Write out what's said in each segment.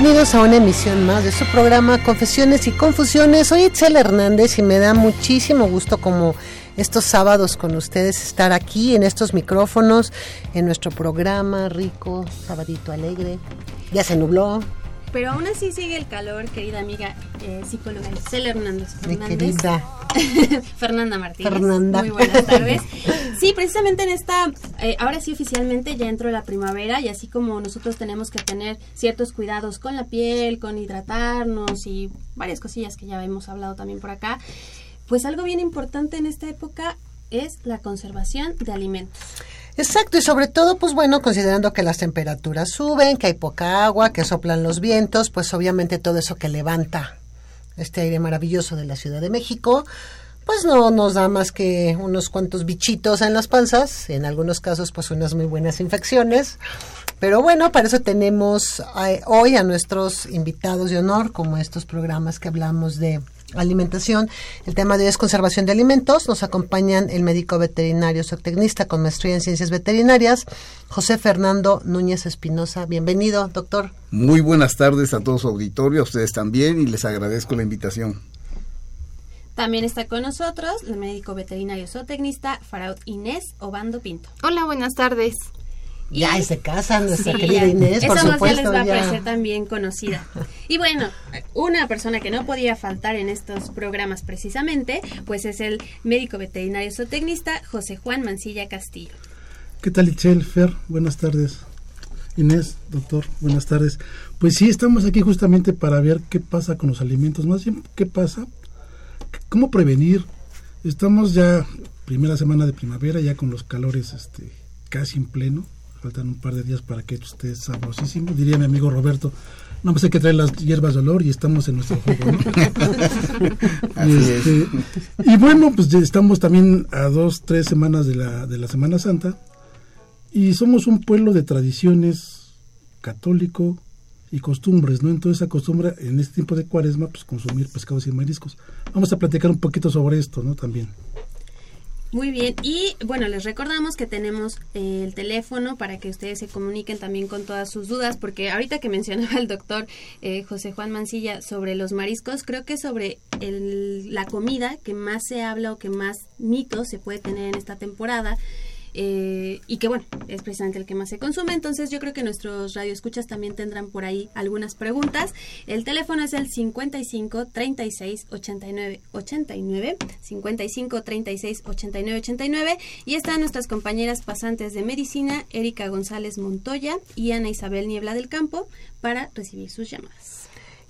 Bienvenidos a una emisión más de su programa Confesiones y Confusiones. Soy Itzel Hernández y me da muchísimo gusto como estos sábados con ustedes estar aquí en estos micrófonos, en nuestro programa rico, sabadito alegre. Ya se nubló, pero aún así sigue el calor, querida amiga eh, psicóloga Isabel Hernández Fernández. Fernanda Martínez. Fernanda. Muy buenas tardes. Sí, precisamente en esta, eh, ahora sí oficialmente ya entró la primavera y así como nosotros tenemos que tener ciertos cuidados con la piel, con hidratarnos y varias cosillas que ya hemos hablado también por acá, pues algo bien importante en esta época es la conservación de alimentos. Exacto, y sobre todo, pues bueno, considerando que las temperaturas suben, que hay poca agua, que soplan los vientos, pues obviamente todo eso que levanta este aire maravilloso de la Ciudad de México, pues no nos da más que unos cuantos bichitos en las panzas, en algunos casos pues unas muy buenas infecciones. Pero bueno, para eso tenemos eh, hoy a nuestros invitados de honor, como estos programas que hablamos de alimentación. El tema de hoy es conservación de alimentos. Nos acompañan el médico veterinario zootecnista con maestría en ciencias veterinarias, José Fernando Núñez Espinosa. Bienvenido, doctor. Muy buenas tardes a todos su auditorio, a ustedes también, y les agradezco la invitación. También está con nosotros el médico veterinario zootecnista Faraud Inés Obando Pinto. Hola, buenas tardes. Ya, se casa nuestra querida Inés, por Esa supuesto. les va a parecer también conocida. Y bueno, una persona que no podía faltar en estos programas precisamente, pues es el médico veterinario zootecnista José Juan Mancilla Castillo. ¿Qué tal, Itzel, Fer? Buenas tardes. Inés, doctor, buenas tardes. Pues sí, estamos aquí justamente para ver qué pasa con los alimentos, más bien qué pasa, cómo prevenir. Estamos ya primera semana de primavera, ya con los calores este, casi en pleno faltan un par de días para que esté sabrosísimo. Diría mi amigo Roberto, no pues hay que traer las hierbas de olor y estamos en nuestro juego, y, este, y, bueno, pues estamos también a dos, tres semanas de la, de la Semana Santa y somos un pueblo de tradiciones católico y costumbres, ¿no? Entonces acostumbra en este tiempo de cuaresma pues consumir pescados y mariscos. Vamos a platicar un poquito sobre esto, ¿no? También. Muy bien, y bueno, les recordamos que tenemos el teléfono para que ustedes se comuniquen también con todas sus dudas, porque ahorita que mencionaba el doctor eh, José Juan Mancilla sobre los mariscos, creo que sobre el, la comida que más se habla o que más mitos se puede tener en esta temporada eh, y que bueno, es precisamente el que más se consume. Entonces yo creo que nuestros radioescuchas también tendrán por ahí algunas preguntas. El teléfono es el 55 36 89 89, 55 36 89 89 y están nuestras compañeras pasantes de medicina, Erika González Montoya y Ana Isabel Niebla del Campo, para recibir sus llamadas.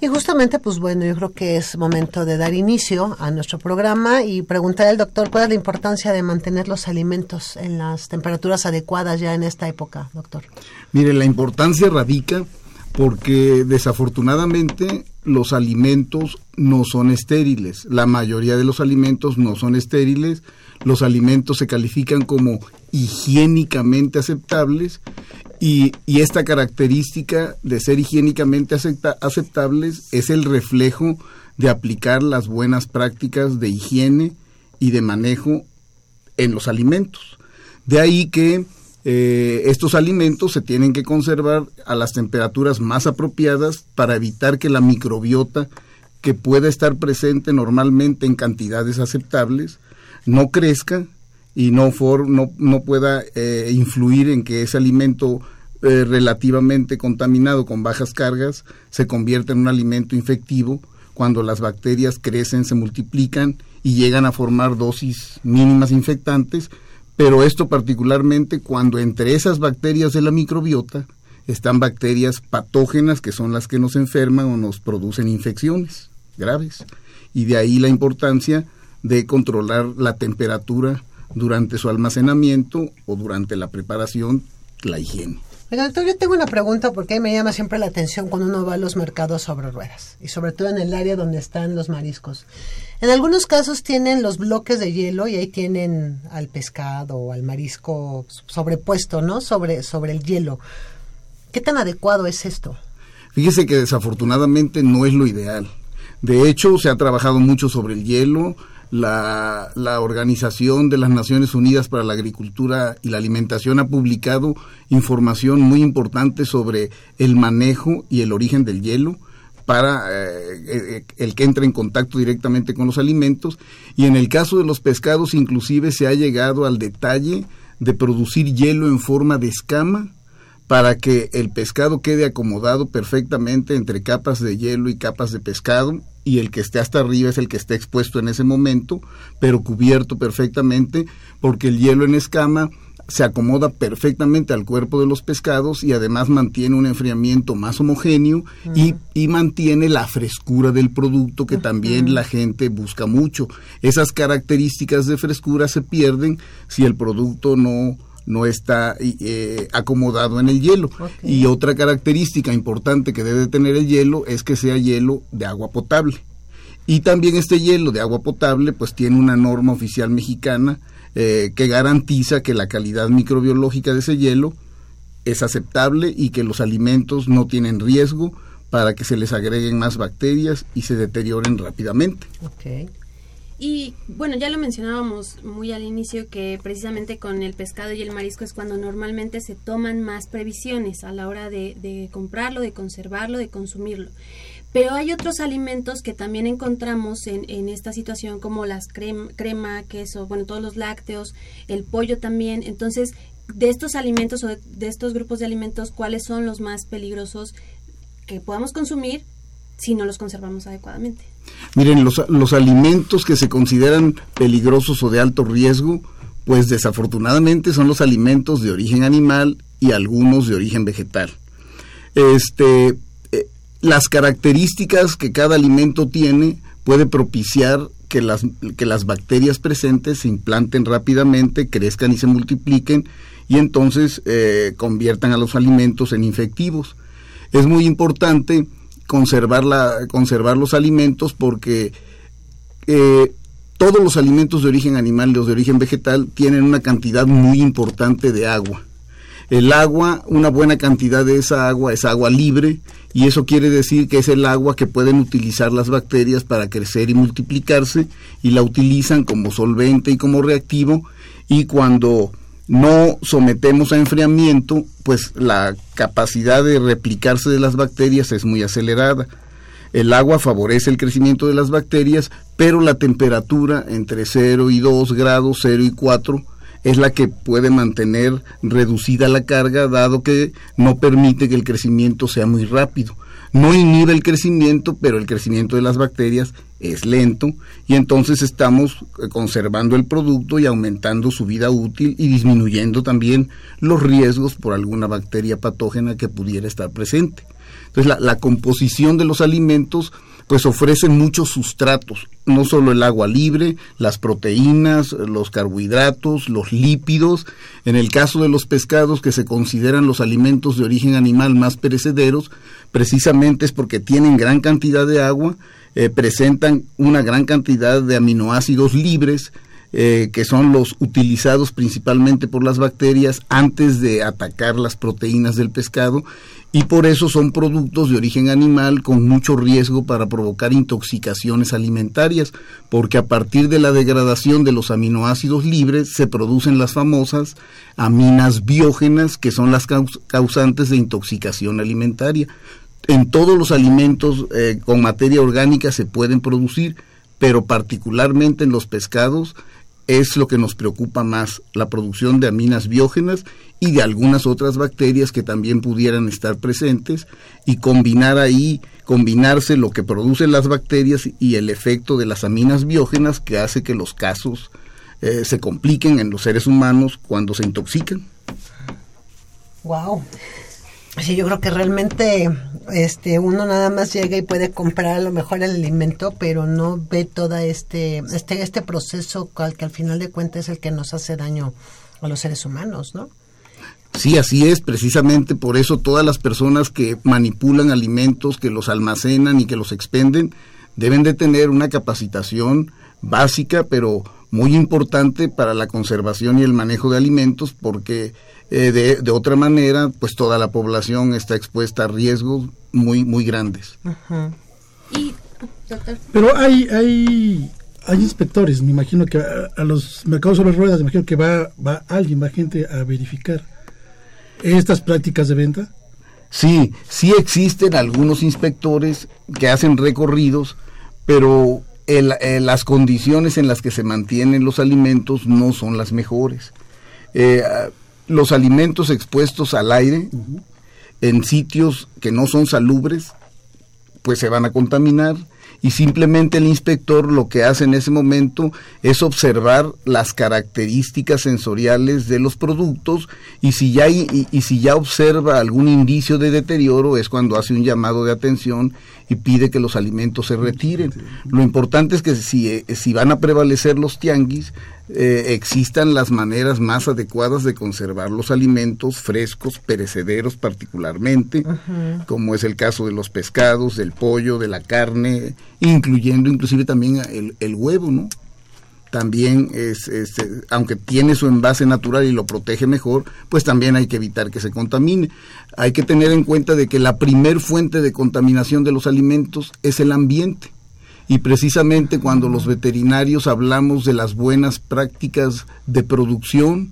Y justamente, pues bueno, yo creo que es momento de dar inicio a nuestro programa y preguntar al doctor cuál es la importancia de mantener los alimentos en las temperaturas adecuadas ya en esta época, doctor. Mire, la importancia radica porque desafortunadamente los alimentos no son estériles. La mayoría de los alimentos no son estériles. Los alimentos se califican como higiénicamente aceptables y, esta característica de ser higiénicamente aceptables es el reflejo de aplicar las buenas prácticas de higiene y de manejo en los alimentos. De ahí que eh, estos alimentos se tienen que conservar a las temperaturas más apropiadas para evitar que la microbiota que pueda estar presente normalmente en cantidades aceptables no crezca y no, for, no, no pueda eh, influir en que ese alimento eh, relativamente contaminado con bajas cargas se convierta en un alimento infectivo cuando las bacterias crecen, se multiplican y llegan a formar dosis mínimas infectantes, pero esto particularmente cuando entre esas bacterias de la microbiota están bacterias patógenas que son las que nos enferman o nos producen infecciones graves. Y de ahí la importancia de controlar la temperatura durante su almacenamiento o durante la preparación, la higiene. doctor, yo tengo una pregunta porque me llama siempre la atención cuando uno va a los mercados sobre ruedas y sobre todo en el área donde están los mariscos. En algunos casos tienen los bloques de hielo y ahí tienen al pescado o al marisco sobrepuesto, ¿no? Sobre, sobre el hielo. ¿Qué tan adecuado es esto? Fíjese que desafortunadamente no es lo ideal. De hecho, se ha trabajado mucho sobre el hielo. La, la, Organización de las Naciones Unidas para la Agricultura y la Alimentación ha publicado información muy importante sobre el manejo y el origen del hielo para eh, eh, el que entre en contacto directamente con los alimentos. Y en el caso de los pescados, inclusive se ha llegado al detalle de producir hielo en forma de escama para que el pescado quede acomodado perfectamente entre capas de hielo y capas de pescado y el que esté hasta arriba es el que esté expuesto en ese momento, pero cubierto perfectamente porque el hielo en escama se acomoda perfectamente al cuerpo de los pescados y además mantiene un enfriamiento más homogéneo y, y, mantiene la frescura del producto que también la gente busca mucho. Esas características de frescura se pierden si el producto no, no está eh, acomodado en el hielo. Y otra característica importante que debe tener el hielo es que sea hielo de agua potable. Y también este hielo de agua potable pues tiene una norma oficial mexicana eh, que garantiza que la calidad microbiológica de ese hielo es aceptable y que los alimentos no tienen riesgo para que se les agreguen más bacterias y se deterioren rápidamente. Y bueno, ya lo mencionábamos muy al inicio que precisamente con el pescado y el marisco es cuando normalmente se toman más previsiones a la hora de, comprarlo, de conservarlo, de consumirlo. Pero hay otros alimentos que también encontramos en, en esta situación como las crema, crema, queso, bueno, todos los lácteos, el pollo también. Entonces, de estos alimentos o de estos grupos de alimentos, ¿cuáles son los más peligrosos que podamos consumir si no los conservamos adecuadamente? Miren, los, los alimentos que se consideran peligrosos o de alto riesgo, pues desafortunadamente son los alimentos de origen animal y algunos de origen vegetal. Este, eh, las características que cada alimento tiene puede propiciar que las, que las bacterias presentes se implanten rápidamente, crezcan y se multipliquen y entonces eh, conviertan a los alimentos en infectivos. Es muy importante conservar, conservar los alimentos porque eh, todos los alimentos de origen animal y los de origen vegetal tienen una cantidad muy importante de agua. El agua, una buena cantidad de esa agua es agua libre y eso quiere decir que es el agua que pueden utilizar las bacterias para crecer y multiplicarse y la utilizan como solvente y como reactivo y cuando no sometemos a enfriamiento, pues la capacidad de replicarse de las bacterias es muy acelerada. El agua favorece el crecimiento de las bacterias, pero la temperatura entre 0 y 2 grados, 0 y 4, es la que puede mantener reducida la carga, dado que no permite que el crecimiento sea muy rápido no inhibe el crecimiento, pero el crecimiento de las bacterias es lento y entonces estamos eh, conservando el producto y aumentando su vida útil y disminuyendo también los riesgos por alguna bacteria patógena que pudiera estar presente. Entonces la, composición de los alimentos pues ofrece muchos sustratos, no solo el agua libre, las proteínas, los carbohidratos, los lípidos. En el caso de los pescados que se consideran los alimentos de origen animal más perecederos, precisamente es porque tienen gran cantidad de agua, eh, presentan una gran cantidad de aminoácidos libres, eh, que son los utilizados principalmente por las bacterias antes de atacar las proteínas del pescado y por eso son productos de origen animal con mucho riesgo para provocar intoxicaciones alimentarias, porque a partir de la degradación de los aminoácidos libres se producen las famosas aminas biógenas que son las causantes de intoxicación alimentaria. En todos los alimentos eh, con materia orgánica se pueden producir, pero particularmente en los pescados es lo que nos preocupa más, la producción de aminas biógenas y de algunas otras bacterias que también pudieran estar presentes y combinar ahí, combinarse lo que producen las bacterias y el efecto de las aminas biógenas que hace que los casos eh, se compliquen en los seres humanos cuando se intoxican. Wow. Sí, yo creo que realmente este uno nada más llega y puede comprar a lo mejor el alimento, pero no ve todo este este este proceso que al final de cuentas es el que nos hace daño a los seres humanos, ¿no? Sí, así es, precisamente por eso todas las personas que manipulan alimentos, que los almacenan y que los expenden, deben de tener una capacitación básica, pero muy importante para la conservación y el manejo de alimentos, porque eh, de, otra manera, pues toda la población está expuesta a riesgos muy, muy grandes. Pero hay, hay, hay inspectores, me imagino que a, los mercados sobre ruedas, me imagino que va, va alguien, va gente a verificar estas prácticas de venta. Sí, sí existen algunos inspectores que hacen recorridos, pero las condiciones en las que se mantienen los alimentos no son las mejores. Eh, los alimentos expuestos al aire en sitios que no son salubres, pues se van a contaminar. Y simplemente el inspector lo que hace en ese momento es observar las características sensoriales de los productos y si ya y, si ya observa algún indicio de deterioro es cuando hace un llamado de atención y pide que los alimentos se retiren. Lo importante es que si, eh, si van a prevalecer los tianguis, eh, existan las maneras más adecuadas de conservar los alimentos frescos, perecederos particularmente, como es el caso de los pescados, del pollo, de la carne, incluyendo inclusive también el, huevo, ¿no? También, es, aunque tiene su envase natural y lo protege mejor, pues también hay que evitar que se contamine. Hay que tener en cuenta de que la primer fuente de contaminación de los alimentos es el ambiente y precisamente cuando los veterinarios hablamos de las buenas prácticas de producción,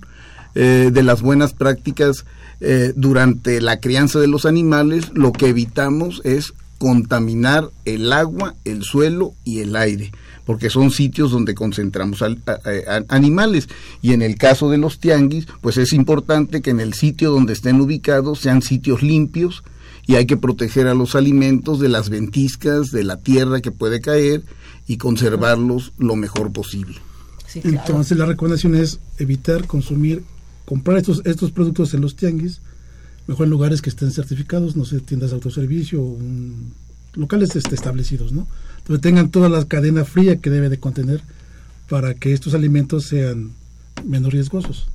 eh, de las buenas prácticas eh, durante la crianza de los animales, lo que evitamos es contaminar el agua, el suelo y el aire, porque son sitios donde concentramos animales. Y en el caso de los tianguis, pues es importante que en el sitio donde estén ubicados sean sitios limpios, y hay que proteger a los alimentos de las ventiscas, de la tierra que puede caer y conservarlos lo mejor posible. Entonces la recomendación es evitar consumir, comprar estos, estos productos en los tianguis, mejor en lugares que estén certificados, no sé, tiendas de autoservicio, locales este, establecidos, ¿no? Donde tengan toda la cadena fría que debe de contener para que estos alimentos sean menos riesgosos.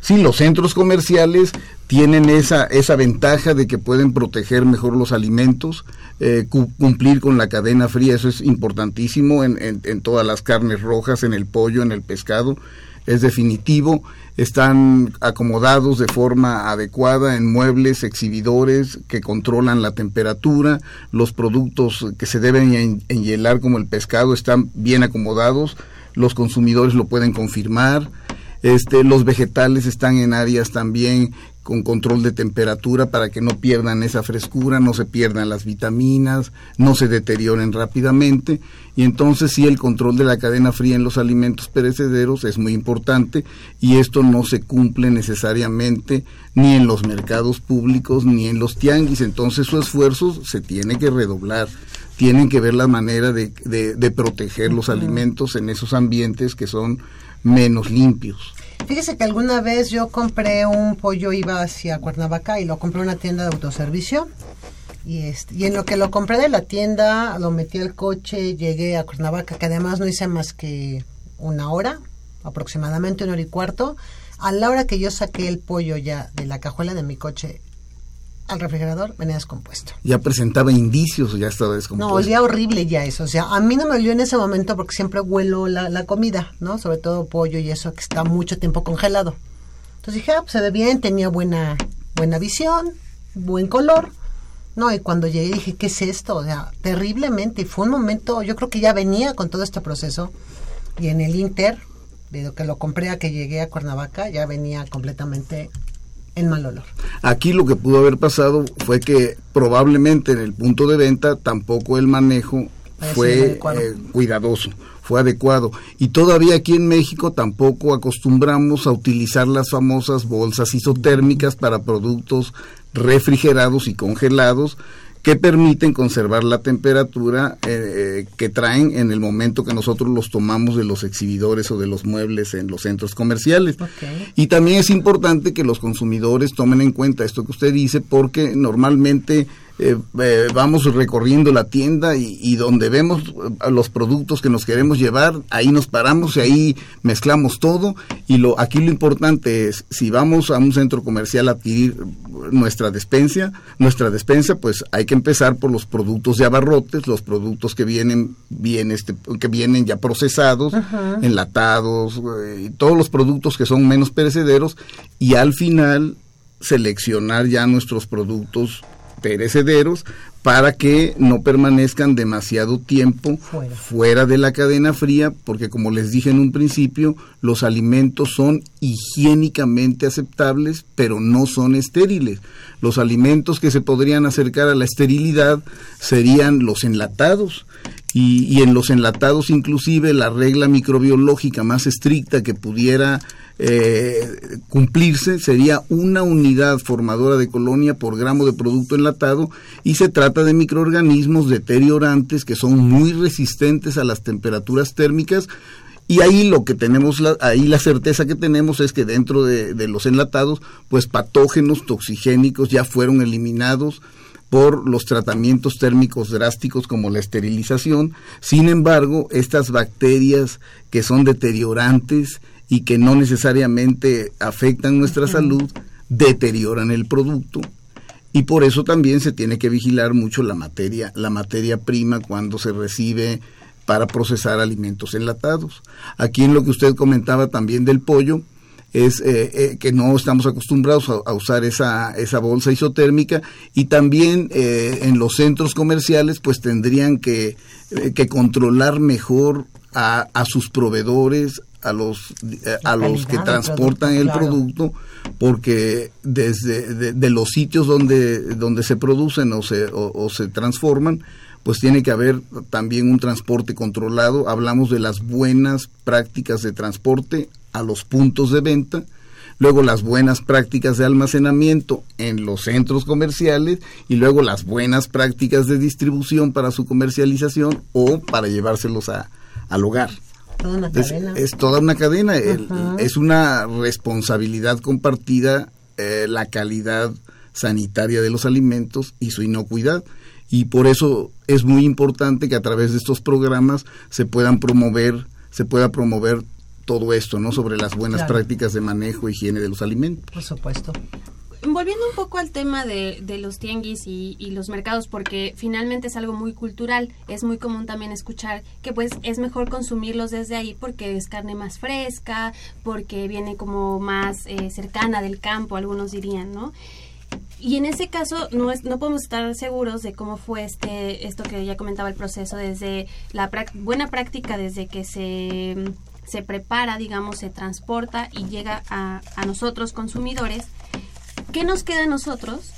Sí, los centros comerciales tienen esa, esa ventaja de que pueden proteger mejor los alimentos, eh, cumplir con la cadena fría, eso es importantísimo en, en, todas las carnes rojas, en el pollo, en el pescado, es definitivo, están acomodados de forma adecuada en muebles, exhibidores que controlan la temperatura, los productos que se deben enhielar como el pescado están bien acomodados, los consumidores lo pueden confirmar, este, los vegetales están en áreas también con control de temperatura para que no pierdan esa frescura, no se pierdan las vitaminas, no se deterioren rápidamente. Y entonces sí el control de la cadena fría en los alimentos perecederos es muy importante y esto no se cumple necesariamente ni en los mercados públicos ni en los tianguis. Entonces su esfuerzo se tiene que redoblar. Tienen que ver la manera de, de proteger los alimentos en esos ambientes que son menos limpios. Fíjese que alguna vez yo compré un pollo, iba hacia Cuernavaca y lo compré en una tienda de autoservicio. Y, este, y en lo que lo compré de la tienda, lo metí al coche, llegué a Cuernavaca, que además no hice más que una hora, aproximadamente una hora y cuarto. A la hora que yo saqué el pollo ya de la cajuela de mi coche, al refrigerador, venía descompuesto. ¿Ya presentaba indicios o ya estaba descompuesto? No, olía horrible ya eso. O sea, a mí no me olió en ese momento porque siempre huelo la, la comida, ¿no? Sobre todo pollo y eso que está mucho tiempo congelado. Entonces dije, ah, pues se ve bien, tenía buena, buena visión, buen color. No, y cuando llegué dije, ¿qué es esto? O sea, terriblemente. Y fue un momento, yo creo que ya venía con todo este proceso. Y en el Inter, de que lo compré a que llegué a Cuernavaca, ya venía completamente en mal olor. Aquí lo que pudo haber pasado fue que probablemente en el punto de venta tampoco el manejo fue eh, cuidadoso, fue adecuado. Y todavía aquí en México tampoco acostumbramos a utilizar las famosas bolsas isotérmicas para productos refrigerados y congelados que permiten conservar la temperatura eh, que traen en el momento que nosotros los tomamos de los exhibidores o de los muebles en los centros comerciales. Y también es importante que los consumidores tomen en cuenta esto que usted dice porque normalmente eh, eh, vamos recorriendo la tienda y, donde vemos eh, los productos que nos queremos llevar, ahí nos paramos y ahí mezclamos todo. Y lo aquí lo importante es, si vamos a un centro comercial a adquirir nuestra despensa, nuestra despensa, pues hay que empezar por los productos de abarrotes, los productos que vienen bien este, que vienen ya procesados, enlatados, todos los productos que son menos perecederos y al final seleccionar ya nuestros productos perecederos para que no permanezcan demasiado tiempo fuera. de la cadena fría, porque como les dije en un principio, los alimentos son higiénicamente aceptables, pero no son estériles. Los alimentos que se podrían acercar a la esterilidad serían los enlatados. Y, y en los enlatados inclusive la regla microbiológica más estricta que pudiera eh, cumplirse sería una unidad formadora de colonia por gramo de producto enlatado y se trata de microorganismos deteriorantes que son muy resistentes a las temperaturas térmicas y ahí lo que tenemos, la, ahí la certeza que tenemos es que dentro de, de, los enlatados, pues patógenos toxigénicos ya fueron eliminados por los tratamientos térmicos drásticos como la esterilización. Sin embargo, estas bacterias que son deteriorantes y que no necesariamente afectan nuestra salud, deterioran el producto y por eso también se tiene que vigilar mucho la materia, la materia prima cuando se recibe para procesar alimentos enlatados. Aquí en lo que usted comentaba también del pollo, es eh, eh, que no estamos acostumbrados a, usar esa, esa bolsa isotérmica y también eh, en los centros comerciales pues tendrían que, que controlar mejor a, a, sus proveedores, a los eh, a los que transportan el producto porque desde de, los sitios donde donde se producen o se o, se transforman pues tiene que haber también un transporte controlado hablamos de las buenas prácticas de transporte a los puntos de venta luego las buenas prácticas de almacenamiento en los centros comerciales y luego las buenas prácticas de distribución para su comercialización o para llevárselos a, al hogar. Es, toda una cadena, es una responsabilidad compartida eh, la calidad sanitaria de los alimentos y su inocuidad. Y por eso es muy importante que a través de estos programas se puedan promover, se pueda promover todo esto, ¿no? Sobre las buenas prácticas de manejo e higiene de los alimentos. Por supuesto volviendo un poco al tema de, de los tianguis y, los mercados, porque finalmente es algo muy cultural, es muy común también escuchar que pues es mejor consumirlos desde ahí porque es carne más fresca, porque viene como más eh, cercana del campo, algunos dirían, ¿no? Y en ese caso no, es, no podemos estar seguros de cómo fue este esto que ya comentaba el proceso desde la buena práctica desde que se se prepara, digamos, se transporta y llega a, a nosotros consumidores ¿Qué nos queda a nosotros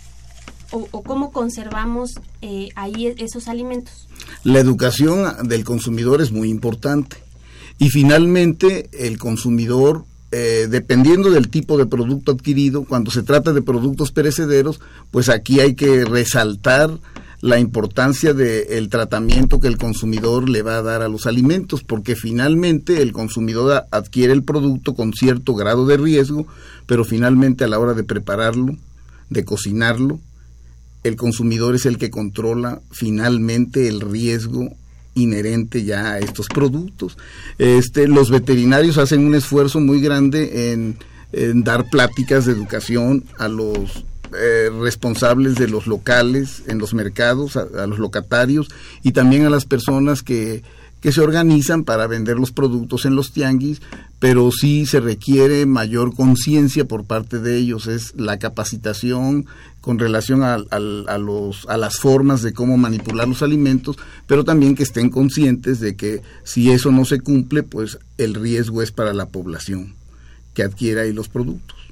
o, cómo conservamos eh, ahí e, esos alimentos? La educación del consumidor es muy importante. Y finalmente, el consumidor, eh, dependiendo del tipo de producto adquirido, cuando se trata de productos perecederos, pues aquí hay que resaltar la importancia del tratamiento que el consumidor le va a dar a los alimentos, porque finalmente el consumidor adquiere el producto con cierto grado de riesgo, pero finalmente a la hora de prepararlo, de cocinarlo, el consumidor es el que controla finalmente el riesgo inherente ya a estos productos. Este, los veterinarios hacen un esfuerzo muy grande en, en dar pláticas de educación a los eh, responsables de los locales, en los mercados, a, los locatarios y también a las personas que, que se organizan para vender los productos en los tianguis, pero sí se requiere mayor conciencia por parte de ellos, es la capacitación con relación a, a, los, a las formas de cómo manipular los alimentos, pero también que estén conscientes de que si eso no se cumple, pues el riesgo es para la población que adquiera ahí los productos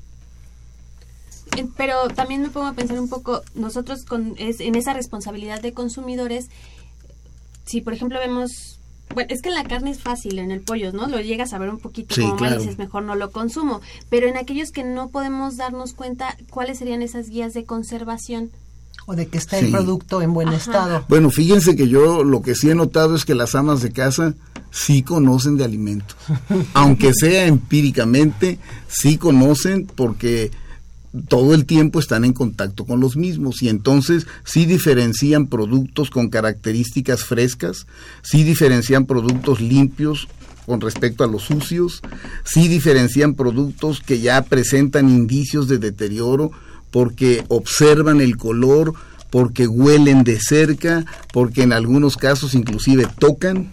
pero también me pongo a pensar un poco, nosotros con, es, en esa responsabilidad de consumidores, si por ejemplo vemos bueno, es que en la carne es fácil, en el pollo, ¿no? Lo llegas a ver un poquito Sí, como mal y claro. dices, mejor no lo consumo. Pero en aquellos que no podemos darnos cuenta, ¿cuáles serían esas guías de conservación? O de que está Sí. el producto en buen Ajá. estado. Bueno, fíjense que yo lo que sí he notado es que las amas de casa sí conocen de alimentos. Aunque sea empíricamente, sí conocen porque todo el tiempo están en contacto con los mismos y entonces sí diferencian productos con características frescas, sí diferencian productos limpios con respecto a los sucios, sí diferencian productos que ya presentan indicios de deterioro porque observan el color, porque huelen de cerca, porque en algunos casos inclusive tocan.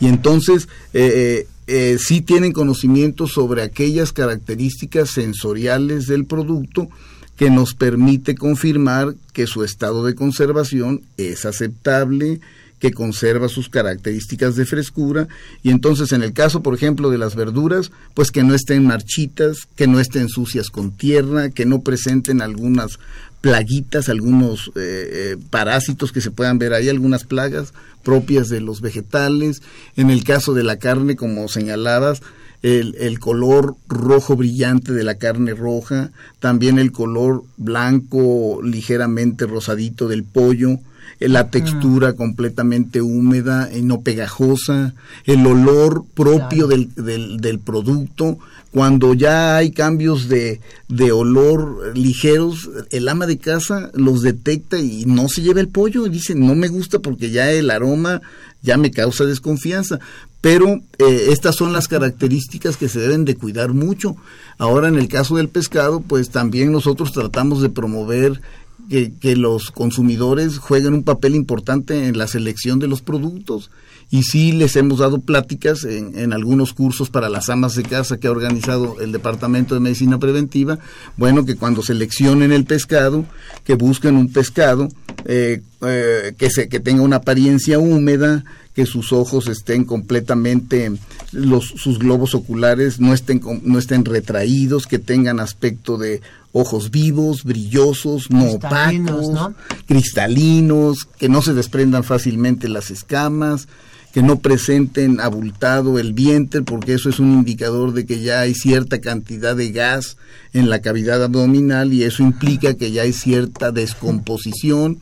Y entonces eh, eh, sí tienen conocimiento sobre aquellas características sensoriales del producto que nos permite confirmar que su estado de conservación es aceptable, que conserva sus características de frescura. Y entonces en el caso por ejemplo de las verduras pues que no estén marchitas, que no estén sucias con tierra, que no presenten algunas plaguitas, algunos eh, eh, parásitos que se puedan ver ahí, algunas plagas propias de los vegetales. En el caso de la carne, como señalabas, el, el color rojo brillante de la carne roja, también el color blanco ligeramente rosadito del pollo, la textura completamente húmeda y no pegajosa, el olor propio Claro. del, del, del producto, cuando ya hay cambios de, de olor ligeros, el ama de casa los detecta y no se lleva el pollo, y dice no me gusta porque ya el aroma ya me causa desconfianza. Pero eh, estas son las características que se deben de cuidar mucho. Ahora en el caso del pescado, pues también nosotros tratamos de promover que, los consumidores jueguen un papel importante en la selección de los productos. Y sí les hemos dado pláticas en, en algunos cursos para las amas de casa que ha organizado el Departamento de Medicina Preventiva. Bueno, que cuando seleccionen el pescado, que busquen un pescado eh, eh, que, se, que tenga una apariencia húmeda, que sus ojos estén completamente, los, sus globos oculares no estén, no estén retraídos, que tengan aspecto de ojos vivos, brillosos, no opacos, ¿no? cristalinos, que no se desprendan fácilmente las escamas, que no presenten abultado el vientre, porque eso es un indicador de que ya hay cierta cantidad de gas en la cavidad abdominal y eso implica que ya hay cierta descomposición.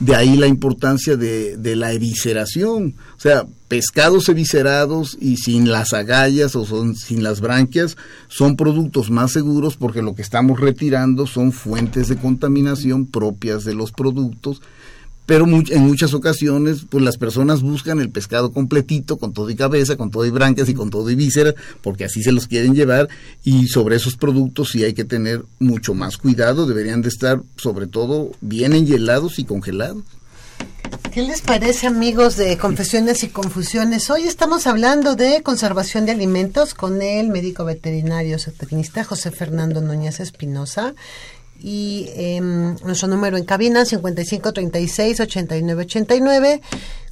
De ahí la importancia de, de la evisceración. O sea, pescados eviscerados y sin las agallas o son, sin las branquias son productos más seguros porque lo que estamos retirando son fuentes de contaminación propias de los productos pero en muchas ocasiones pues las personas buscan el pescado completito con todo y cabeza, con todo y branquias y con todo y vísceras, porque así se los quieren llevar y sobre esos productos sí hay que tener mucho más cuidado, deberían de estar sobre todo bien enhielados y congelados. ¿Qué les parece, amigos de Confesiones y Confusiones? Hoy estamos hablando de conservación de alimentos con el médico veterinario zootecnista José Fernando Núñez Espinosa. Y em, nuestro número en cabina 5536-8989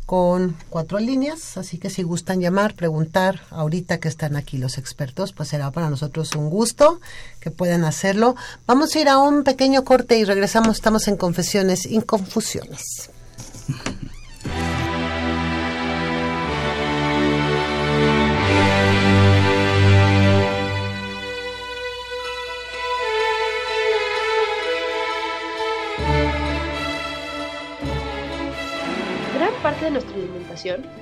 con cuatro líneas. Así que si gustan llamar, preguntar, ahorita que están aquí los expertos, pues será para nosotros un gusto que puedan hacerlo. Vamos a ir a un pequeño corte y regresamos. Estamos en Confesiones y Confusiones.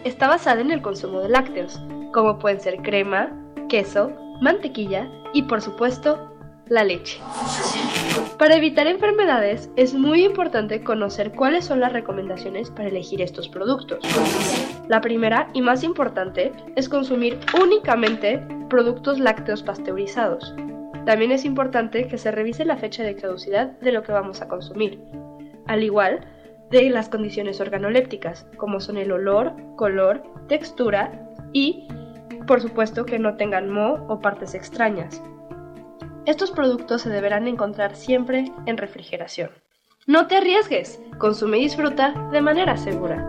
Está basada en el consumo de lácteos, como pueden ser crema, queso, mantequilla y por supuesto la leche. Para evitar enfermedades es muy importante conocer cuáles son las recomendaciones para elegir estos productos. La primera y más importante es consumir únicamente productos lácteos pasteurizados. También es importante que se revise la fecha de caducidad de lo que vamos a consumir, al igual de las condiciones organolépticas, como son el olor, color, textura y, por supuesto, que no tengan moho o partes extrañas. Estos productos se deberán encontrar siempre en refrigeración. No te arriesgues, consume y disfruta de manera segura.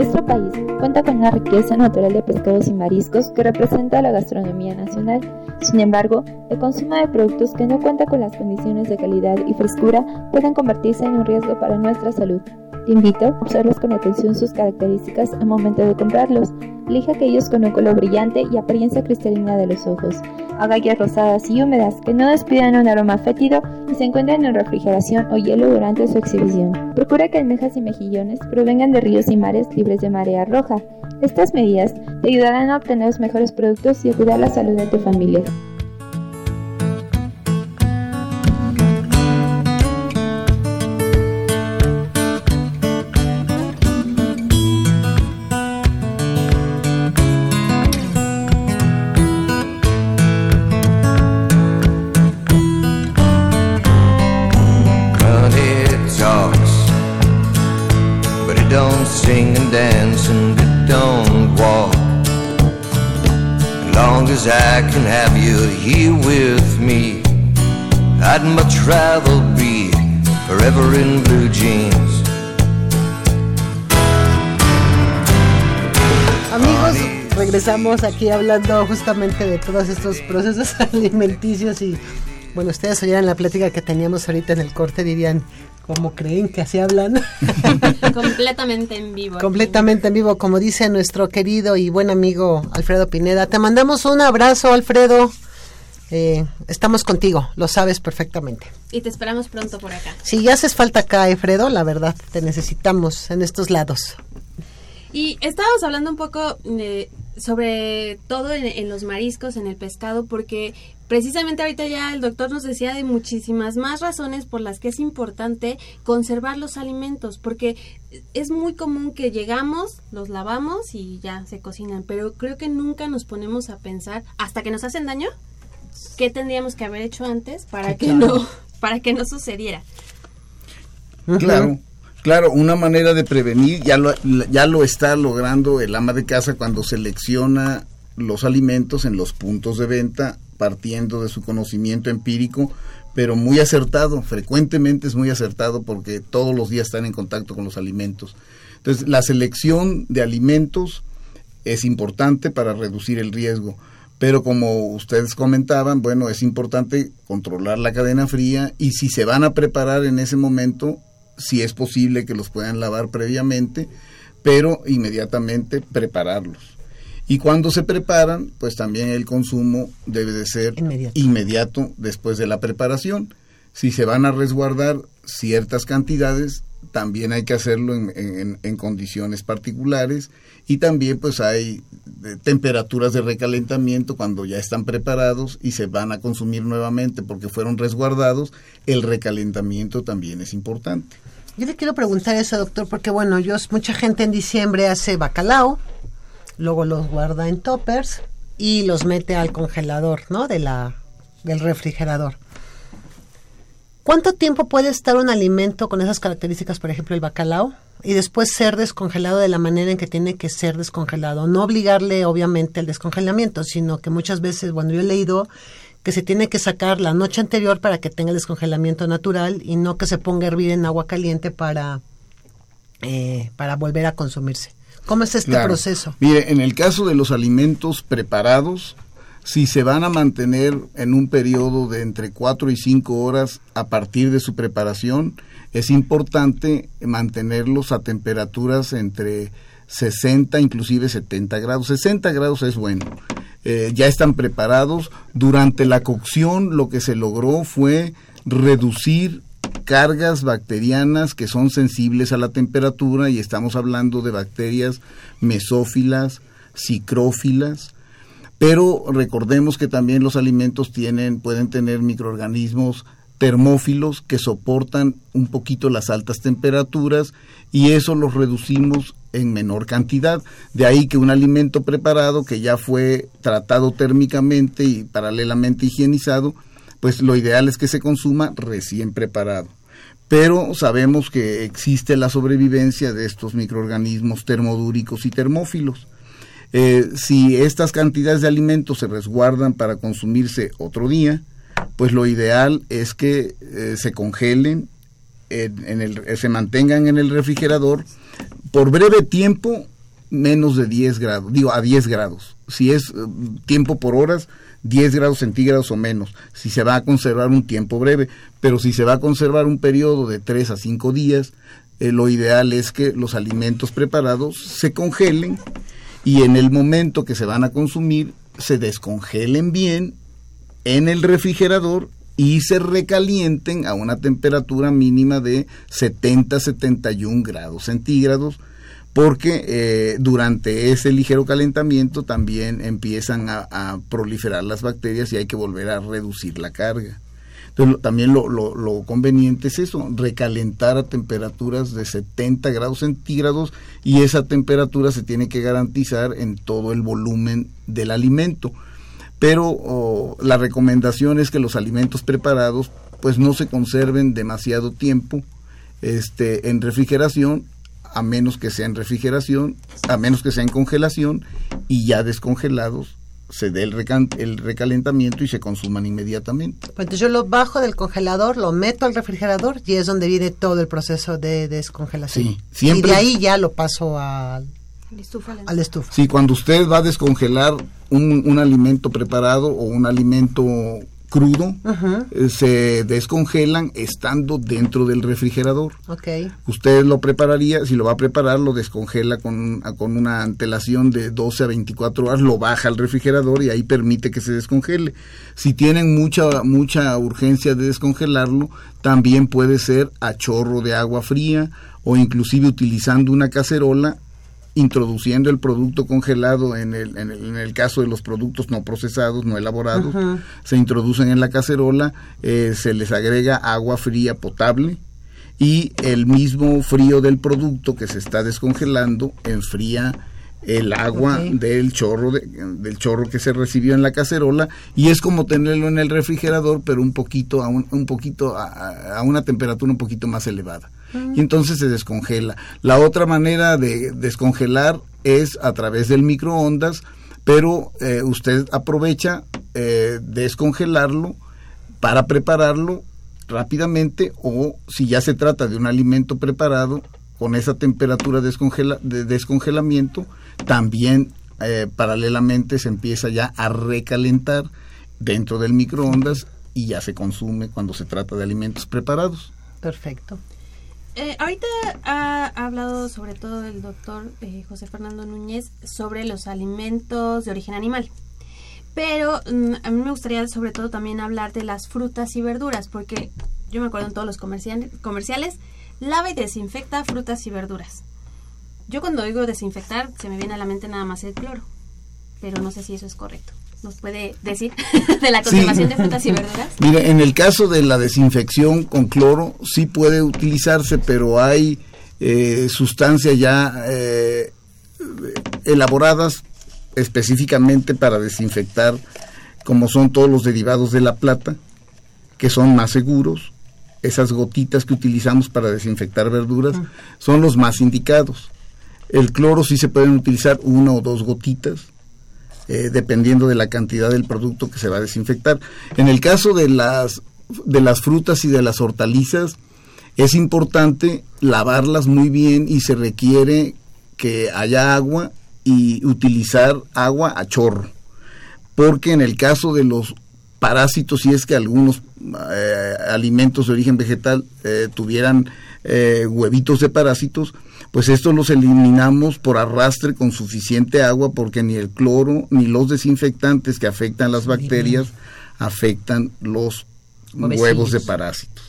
Nuestro país cuenta con una riqueza natural de pescados y mariscos que representa la gastronomía nacional. Sin embargo, el consumo de productos que no cuentan con las condiciones de calidad y frescura pueden convertirse en un riesgo para nuestra salud. Te invito a observar con atención sus características al momento de comprarlos. Elija aquellos con un color brillante y apariencia cristalina de los ojos. Agallas rosadas y húmedas que no despidan un aroma fétido y se encuentren en refrigeración o hielo durante su exhibición. Procura que almejas y mejillones provengan de ríos y mares libres de marea roja. Estas medidas te ayudarán a obtener los mejores productos y a cuidar la salud de tu familia. Be forever in blue jeans. Amigos, regresamos aquí hablando justamente de todos estos procesos alimenticios y bueno, ustedes oyeran la plática que teníamos ahorita en el corte, dirían, ¿cómo creen que así hablan? Completamente en vivo. Completamente en vivo, como dice nuestro querido y buen amigo Alfredo Pineda. Te mandamos un abrazo, Alfredo. Eh, estamos contigo, lo sabes perfectamente. Y te esperamos pronto por acá. Sí, ya haces falta acá, Alfredo, la verdad, te necesitamos en estos lados. Y estábamos hablando un poco eh, sobre todo en, los mariscos, en el pescado, porque precisamente ahorita ya el doctor nos decía de muchísimas más razones por las que es importante conservar los alimentos, porque es muy común que llegamos, los lavamos y ya se cocinan, pero creo que nunca nos ponemos a pensar hasta que nos hacen daño qué tendríamos que haber hecho antes para que no para que no sucediera. Claro. Claro, una manera de prevenir, ya lo, ya lo está logrando el ama de casa cuando selecciona los alimentos en los puntos de venta, partiendo de su conocimiento empírico, pero muy acertado, frecuentemente es muy acertado porque todos los días están en contacto con los alimentos. Entonces, la selección de alimentos es importante para reducir el riesgo, pero como ustedes comentaban, bueno, es importante controlar la cadena fría y si se van a preparar en ese momento, si es posible que los puedan lavar previamente, pero inmediatamente prepararlos. Y cuando se preparan, pues también el consumo debe de ser inmediato. después de la preparación. Si se van a resguardar ciertas cantidades, también hay que hacerlo en, en, condiciones particulares y también pues hay eh, temperaturas de recalentamiento cuando ya están preparados y se van a consumir nuevamente porque fueron resguardados, el recalentamiento también es importante. Yo le quiero preguntar eso, doctor, porque bueno, yo mucha gente en diciembre hace bacalao, luego los guarda en toppers y los mete al congelador, ¿no? De la del refrigerador. ¿Cuánto tiempo puede estar un alimento con esas características, por ejemplo, el bacalao, y después ser descongelado de la manera en que tiene que ser descongelado? No obligarle, obviamente, al descongelamiento, sino que muchas veces, bueno, yo he leído que se tiene que sacar la noche anterior para que tenga el descongelamiento natural y no que se ponga a hervir en agua caliente para, eh, para volver a consumirse. ¿Cómo es este proceso? Mire, en el caso de los alimentos preparados, si se van a mantener en un periodo de entre 4 y 5 horas a partir de su preparación, es importante mantenerlos a temperaturas entre 60, inclusive 70 grados. 60 grados es bueno. Eh, ya están preparados. Durante la cocción lo que se logró fue reducir cargas bacterianas que son sensibles a la temperatura y estamos hablando de bacterias mesófilas, cicrófilas, pero recordemos que también los alimentos tienen pueden tener microorganismos termófilos que soportan un poquito las altas temperaturas y eso los reducimos en menor cantidad. De ahí que un alimento preparado que ya fue tratado térmicamente y paralelamente higienizado, pues lo ideal es que se consuma recién preparado. Pero sabemos que existe la sobrevivencia de estos microorganismos termodúricos y termófilos. Eh, si estas cantidades de alimentos se resguardan para consumirse otro día, pues lo ideal es que eh, se congelen, en, el, se mantengan en el refrigerador por breve tiempo menos de 10 grados, digo a 10 grados. Si es eh, tiempo por horas, 10 grados centígrados o menos, si se va a conservar un tiempo breve, pero si se va a conservar un periodo de 3 a 5 días, eh, lo ideal es que los alimentos preparados se congelen y en el momento que se van a consumir se descongelen bien en el refrigerador y se recalienten a una temperatura mínima de 70-71 grados centígrados porque eh, durante ese ligero calentamiento también empiezan a, proliferar las bacterias y hay que volver a reducir la carga. También lo, lo, conveniente es eso, recalentar a temperaturas de 70 grados centígrados y esa temperatura se tiene que garantizar en todo el volumen del alimento. Pero la recomendación es que los alimentos preparados pues no se conserven demasiado tiempo este, en refrigeración a menos que sea en refrigeración, a menos que sea en congelación y ya descongelados se dé el, el recalentamiento y se consuman inmediatamente. Pues entonces yo lo bajo del congelador, lo meto al refrigerador y es donde viene todo el proceso de descongelación. Sí, siempre. Y de ahí ya lo paso al, al estufa. Sí, cuando usted va a descongelar un, un alimento preparado o un alimento crudo, eh, se descongelan estando dentro del refrigerador. Okay. Usted lo prepararía, si lo va a preparar, lo descongela con, con una antelación de 12 a 24 horas, lo baja al refrigerador y ahí permite que se descongele. Si tienen mucha, mucha urgencia de descongelarlo, también puede ser a chorro de agua fría o inclusive utilizando una cacerola introduciendo el producto congelado en el, en el, en el caso de los productos no procesados, no elaborados, se introducen en la cacerola, eh, se les agrega agua fría potable y el mismo frío del producto que se está descongelando enfría el agua del chorro del chorro que se recibió en la cacerola y es como tenerlo en el refrigerador pero un poquito a un, un poquito a, una temperatura un poquito más elevada y entonces se descongela la otra manera de descongelar es a través del microondas pero eh, usted aprovecha eh, descongelarlo para prepararlo rápidamente o si ya se trata de un alimento preparado con esa temperatura de descongelamiento también eh, paralelamente se empieza ya a recalentar dentro del microondas y ya se consume cuando se trata de alimentos preparados. Perfecto. Eh, ahorita ha, hablado sobre todo el doctor eh, José Fernando Núñez sobre los alimentos de origen animal. Pero mm, a mí me gustaría sobre todo también hablar de las frutas y verduras, porque yo me acuerdo en todos los comerciales, lava y desinfecta frutas y verduras. Yo cuando digo desinfectar, se me viene a la mente nada más el cloro, pero no sé si eso es correcto. ¿Nos puede decir de la conservación de frutas y verduras? Mire, en el caso de la desinfección con cloro, sí puede utilizarse, pero hay eh, sustancias ya eh, elaboradas específicamente para desinfectar, como son todos los derivados de la plata, que son más seguros. Esas gotitas que utilizamos para desinfectar verduras son los más indicados el cloro sí se pueden utilizar una o dos gotitas, eh, dependiendo de la cantidad del producto que se va a desinfectar. En el caso de las, de las frutas y de las hortalizas, es importante lavarlas muy bien y se requiere que haya agua y utilizar agua a chorro. Porque en el caso de los parásitos, si es que algunos eh, alimentos de origen vegetal eh, tuvieran huevitos de parásitos, pues estos los eliminamos por arrastre con suficiente agua porque ni el cloro ni los desinfectantes que afectan las bacterias afectan los huevos de parásitos.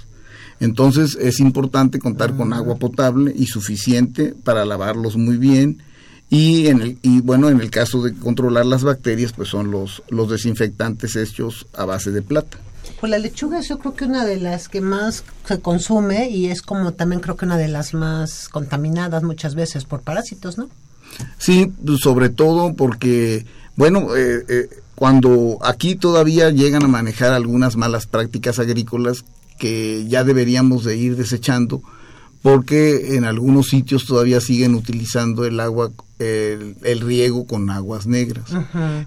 Entonces es importante contar con agua potable y suficiente para lavarlos muy bien y en el y bueno en el caso de controlar las bacterias pues son los los desinfectantes hechos a base de plata. Pues la lechuga es yo creo que una de las que más se consume y es como también creo que una de las más contaminadas muchas veces por parásitos, ¿no? Sí, sobre todo porque, bueno, eh, eh, cuando aquí todavía llegan a manejar algunas malas prácticas agrícolas que ya deberíamos de ir desechando, porque en algunos sitios todavía siguen utilizando el agua, el, riego con aguas negras.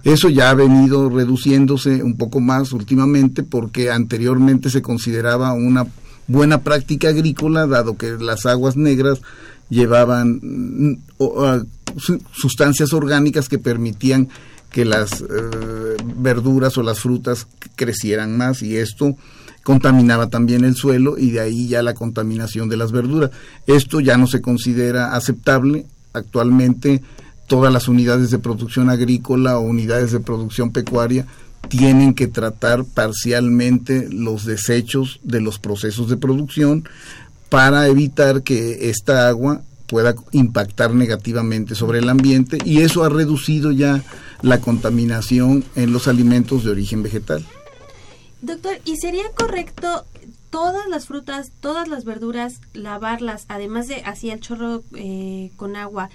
Eso ya ha venido reduciéndose un poco más últimamente porque anteriormente se consideraba una buena práctica agrícola, dado que las aguas negras llevaban mm, sustancias orgánicas que permitían que las eh, verduras o las frutas crecieran más y esto contaminaba también el suelo y de ahí ya la contaminación de las verduras. Esto ya no se considera aceptable. Actualmente todas las unidades de producción agrícola o unidades de producción pecuaria tienen que tratar parcialmente los desechos de los procesos de producción para evitar que esta agua pueda impactar negativamente sobre el ambiente y eso ha reducido ya la contaminación en los alimentos de origen vegetal. Doctor, ¿y sería correcto todas las frutas, todas las verduras, lavarlas, además de así el chorro eh, con agua?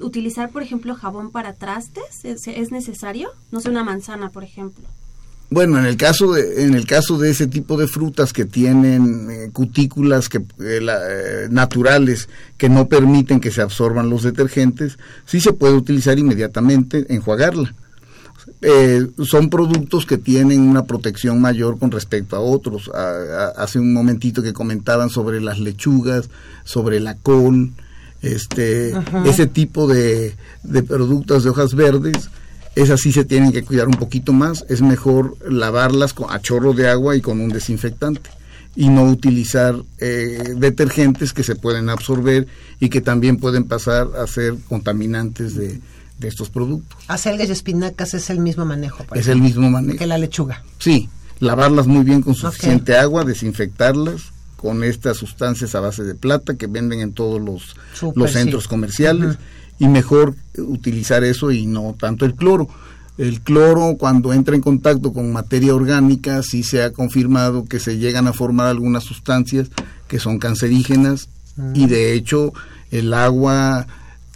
utilizar, por ejemplo, jabón para trastes? ¿Es, necesario? No sé, una manzana, por ejemplo. Bueno, en el caso de, en el caso de ese tipo de frutas que tienen eh, cutículas que, eh, eh, naturales que no permiten que se absorban los detergentes, sí se puede utilizar inmediatamente, enjuagarla. Son productos que tienen una protección mayor con respecto a otros. hace un momentito que comentaban sobre las lechugas, sobre la col, este, ese tipo de, de productos de hojas verdes, esas sí se tienen que cuidar un poquito más, es mejor lavarlas con, a chorro de agua y con un desinfectante. Y no utilizar eh, detergentes que se pueden absorber y que también pueden pasar a ser contaminantes de, estos productos. Acelgas y espinacas es el mismo manejo. Es el mismo manejo. Que la lechuga. Sí, lavarlas muy bien con suficiente agua, desinfectarlas con estas sustancias a base de plata que venden en todos los, los centros comerciales y mejor utilizar eso y no tanto el cloro. El cloro cuando entra en contacto con materia orgánica sí se ha confirmado que se llegan a formar algunas sustancias que son cancerígenas y de hecho el agua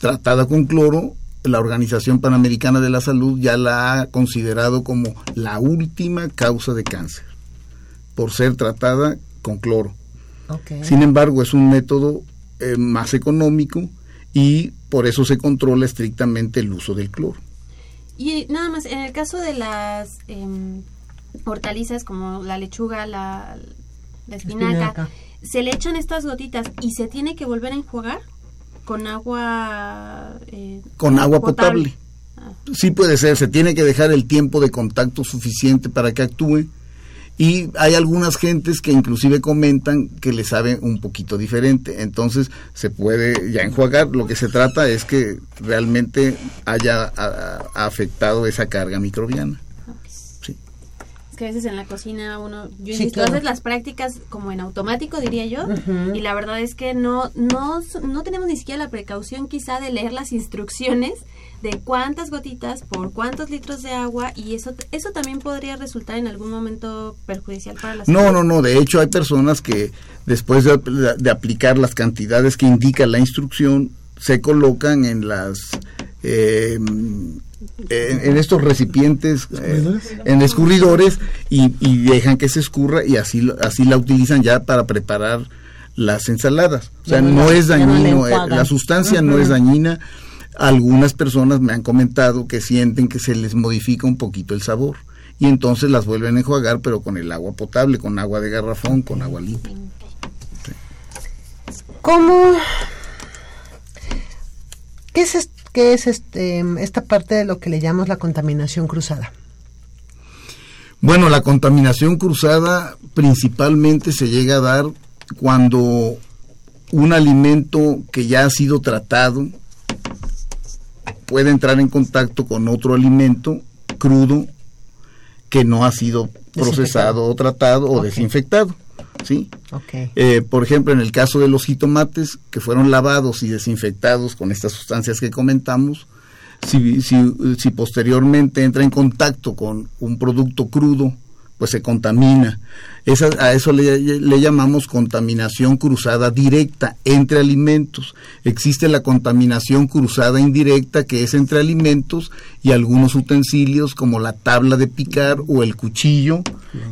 tratada con cloro la Organización Panamericana de la Salud ya la ha considerado como la última causa de cáncer por ser tratada con cloro. Sin embargo, es un método eh, más económico y por eso se controla estrictamente el uso del cloro. Y nada más, en el caso de las em, hortalizas como la lechuga, la, espinaca, se le echan estas gotitas y se tiene que volver a enjuagar con agua... Eh, con agua potable. Ah. Sí puede ser, se tiene que dejar el tiempo de contacto suficiente para que actúe y hay algunas gentes que inclusive comentan que le sabe un poquito diferente. Entonces se puede ya enjuagar. Lo que se trata es que realmente haya afectado esa carga microbiana. Sí. Es que a veces en la cocina uno, yo insisto, haces las prácticas como en automático, diría yo, y la verdad es que no, no, no tenemos ni siquiera la precaución quizá de leer las instrucciones de cuántas gotitas por cuántos litros de agua y eso eso también podría resultar en algún momento perjudicial para la salud. No, no, no, de hecho hay personas que después de, aplicar las cantidades que indica la instrucción se colocan en las eh, en, estos recipientes, eh, en escurridores y, dejan que se escurra y así así la utilizan ya para preparar las ensaladas. O sea, no, es dañino, eh, la sustancia no es dañina algunas personas me han comentado que sienten que se les modifica un poquito el sabor y entonces las vuelven a enjuagar pero con el agua potable, con agua de garrafón, con agua limpia. ¿Cómo? ¿Qué es, qué es este, esta parte de lo que le llamamos la contaminación cruzada? Bueno, la contaminación cruzada principalmente se llega a dar cuando un alimento que ya ha sido tratado puede entrar en contacto con otro alimento crudo que no ha sido procesado o tratado o desinfectado. ¿Sí? Eh, por ejemplo, en el caso de los jitomates que fueron lavados y desinfectados con estas sustancias que comentamos, si, si, si posteriormente entra en contacto con un producto crudo, pues se contamina. Esa, a eso le, le, llamamos contaminación cruzada directa entre alimentos. Existe la contaminación cruzada indirecta que es entre alimentos y algunos utensilios como la tabla de picar o el cuchillo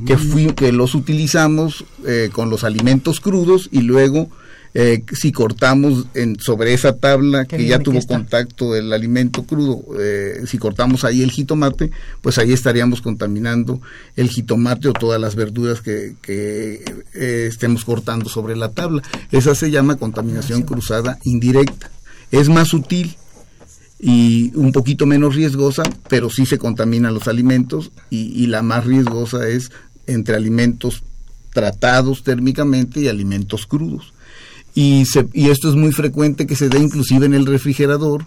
que, fui, que los utilizamos eh, con los alimentos crudos y luego eh, si cortamos en, sobre esa tabla que ya tuvo contacto el alimento crudo, eh, si cortamos ahí el jitomate, pues ahí estaríamos contaminando el jitomate o todas las verduras que, que eh, estemos cortando sobre la tabla. Esa se llama contaminación cruzada indirecta. Es más sutil y un poquito menos riesgosa, pero sí se contaminan los alimentos y, y la más riesgosa es entre alimentos tratados térmicamente y alimentos crudos. Y, se, y esto es muy frecuente que se dé inclusive en el refrigerador,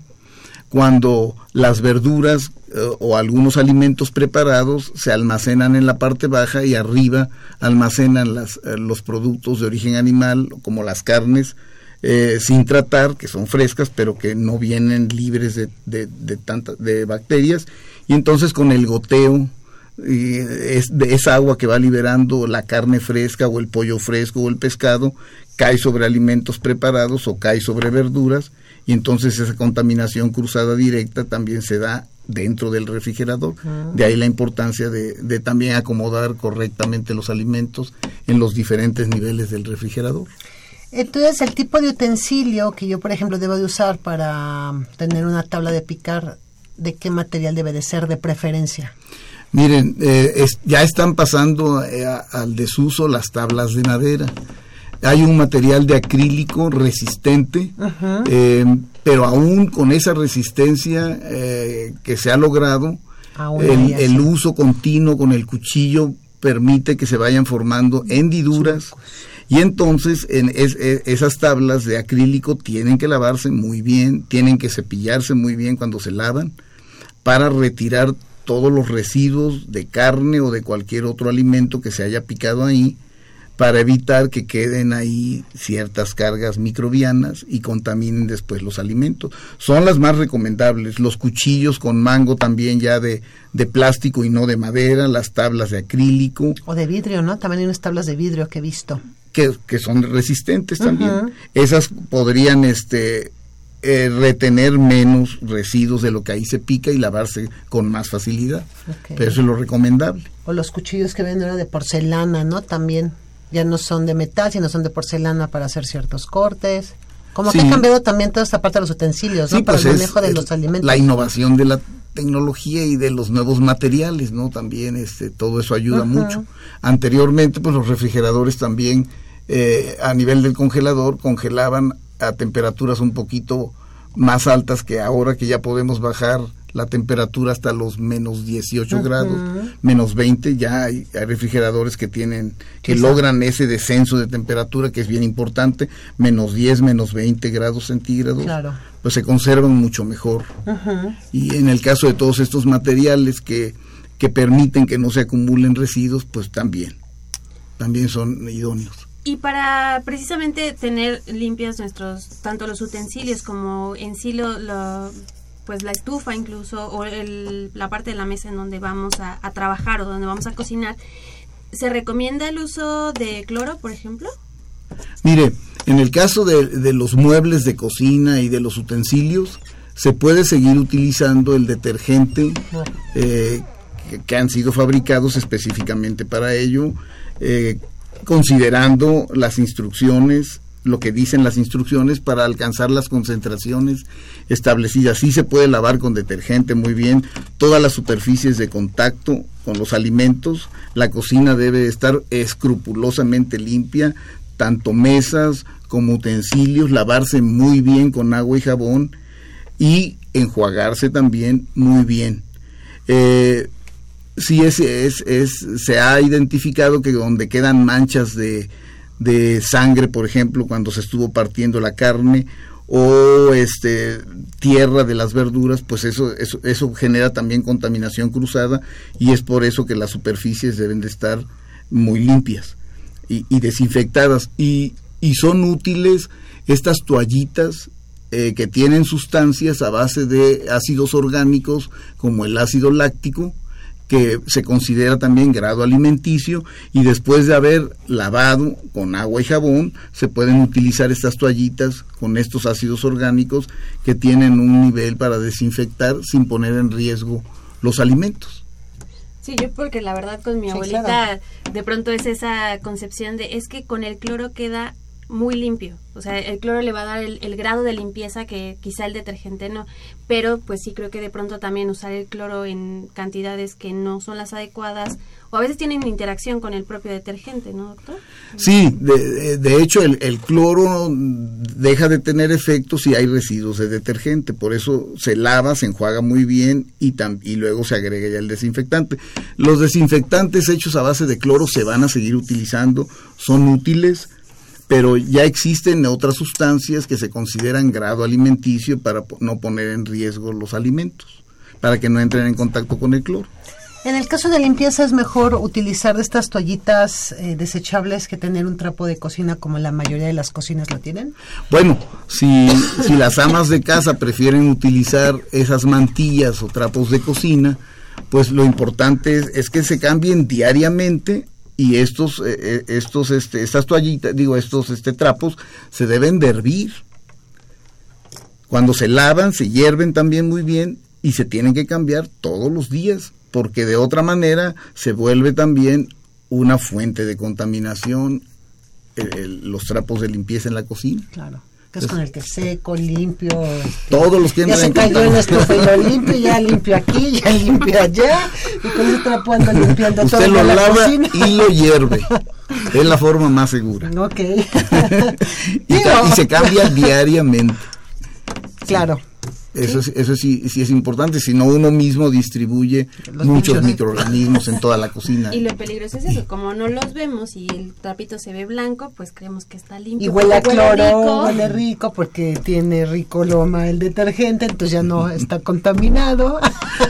cuando las verduras eh, o algunos alimentos preparados se almacenan en la parte baja y arriba almacenan las, eh, los productos de origen animal, como las carnes, eh, sin tratar, que son frescas, pero que no vienen libres de, de, de, de bacterias, y entonces con el goteo es, de esa agua que va liberando la carne fresca o el pollo fresco o el pescado, cae sobre alimentos preparados o cae sobre verduras, y entonces esa contaminación cruzada directa también se da dentro del refrigerador. De ahí la importancia de, de, también acomodar correctamente los alimentos en los diferentes niveles del refrigerador. Entonces, el tipo de utensilio que yo, por ejemplo, debo de usar para tener una tabla de picar, ¿de qué material debe de ser de preferencia? Miren, eh, es, ya están pasando eh, al desuso las tablas de madera. Hay un material de acrílico resistente, eh, pero aún con esa resistencia eh, que se ha logrado, el, el, uso continuo con el cuchillo permite que se vayan formando hendiduras. y entonces en es, es, esas tablas de acrílico tienen que lavarse muy bien, tienen que cepillarse muy bien cuando se lavan para retirar todos los residuos de carne o de cualquier otro alimento que se haya picado ahí para evitar que queden ahí ciertas cargas microbianas y contaminen después los alimentos. Son las más recomendables. Los cuchillos con mango también ya de, de plástico y no de madera, las tablas de acrílico. O de vidrio, ¿no? También hay unas tablas de vidrio que he visto. Que, que son resistentes también. Uh -huh. Esas podrían este, eh, retener menos residuos de lo que ahí se pica y lavarse con más facilidad. Okay. Pero eso es lo recomendable. O los cuchillos que venden ahora de porcelana, ¿no? También ya no son de metal, sino son de porcelana para hacer ciertos cortes. Como sí. que ha cambiado también toda esta parte de los utensilios, ¿no? Sí, para pues el manejo es, de los alimentos. La innovación de la tecnología y de los nuevos materiales, ¿no? También este, todo eso ayuda uh -huh. mucho. Anteriormente, pues los refrigeradores también eh, a nivel del congelador congelaban a temperaturas un poquito más altas que ahora que ya podemos bajar la temperatura hasta los menos 18 uh -huh. grados, menos 20, ya hay, hay refrigeradores que tienen, que Exacto. logran ese descenso de temperatura que es bien importante, menos 10, menos 20 grados centígrados, claro. pues se conservan mucho mejor. Uh -huh. Y en el caso de todos estos materiales que, que permiten que no se acumulen residuos, pues también, también son idóneos. Y para precisamente tener limpias nuestros, tanto los utensilios como en sí lo, pues la estufa incluso o el, la parte de la mesa en donde vamos a, trabajar o donde vamos a cocinar, ¿se recomienda el uso de cloro, por ejemplo? Mire, en el caso de, de los muebles de cocina y de los utensilios, se puede seguir utilizando el detergente eh, que, que, han sido fabricados específicamente para ello, eh, considerando las instrucciones lo que dicen las instrucciones para alcanzar las concentraciones establecidas. Sí se puede lavar con detergente muy bien todas las superficies de contacto con los alimentos. La cocina debe estar escrupulosamente limpia, tanto mesas como utensilios, lavarse muy bien con agua y jabón y enjuagarse también muy bien. Eh, sí es, es, es, se ha identificado que donde quedan manchas de, de sangre, por ejemplo, cuando se estuvo partiendo la carne, o este tierra de las verduras, pues eso, eso, eso genera también contaminación cruzada y es por eso que las superficies deben de estar muy limpias y, y desinfectadas. Y, y, son útiles estas toallitas eh, que tienen sustancias a base de ácidos orgánicos como el ácido láctico, que se considera también grado alimenticio y después de haber lavado con agua y jabón se pueden utilizar estas toallitas con estos ácidos orgánicos que tienen un nivel para desinfectar sin poner en riesgo los alimentos. Sí, yo porque la verdad con mi abuelita sí, claro. de pronto es esa concepción de es que con el cloro queda muy limpio. O sea, el cloro le va a dar el, el, grado de limpieza que quizá el detergente no. Pero pues sí creo que de pronto también usar el cloro en cantidades que no son las adecuadas o a veces tienen interacción con el propio detergente, ¿no, doctor? Sí, de, hecho el, el, cloro deja de tener efecto si hay residuos de detergente, por eso se lava, se enjuaga muy bien y, y luego se agrega ya el desinfectante. Los desinfectantes hechos a base de cloro se van a seguir utilizando, son útiles, pero ya existen otras sustancias que se consideran grado alimenticio para no poner en riesgo los alimentos, para que no entren en contacto con el cloro. En el caso de limpieza es mejor utilizar estas toallitas eh, desechables que tener un trapo de cocina como la mayoría de las cocinas lo tienen. Bueno, si, si las amas de casa prefieren utilizar esas mantillas o trapos de cocina, pues lo importante es, es que se cambien diariamente y estos eh, estos este estas toallitas digo estos este trapos se deben de hervir. Cuando se lavan se hierven también muy bien y se tienen que cambiar todos los días porque de otra manera se vuelve también una fuente de contaminación el, los trapos de limpieza en la cocina. Claro que es con el que seco, limpio. Este, todos los que Ya se cayó en esto, lo limpio, ya limpio aquí, ya limpio allá. Y con ese trapo ando limpiando Usted todo lo la lava cocina. y lo hierve. es la forma más segura. Ok. y, y, se cambia diariamente. Claro. Eso, ¿Sí? es, eso sí, sí es importante, si no uno mismo distribuye Los muchos bichos. microorganismos en toda la cocina. Y lo peligroso es eso, como no los vemos y el trapito se ve blanco, pues creemos que está limpio. Y huele a cloro, rico. huele rico porque tiene rico loma el detergente, entonces ya no está contaminado.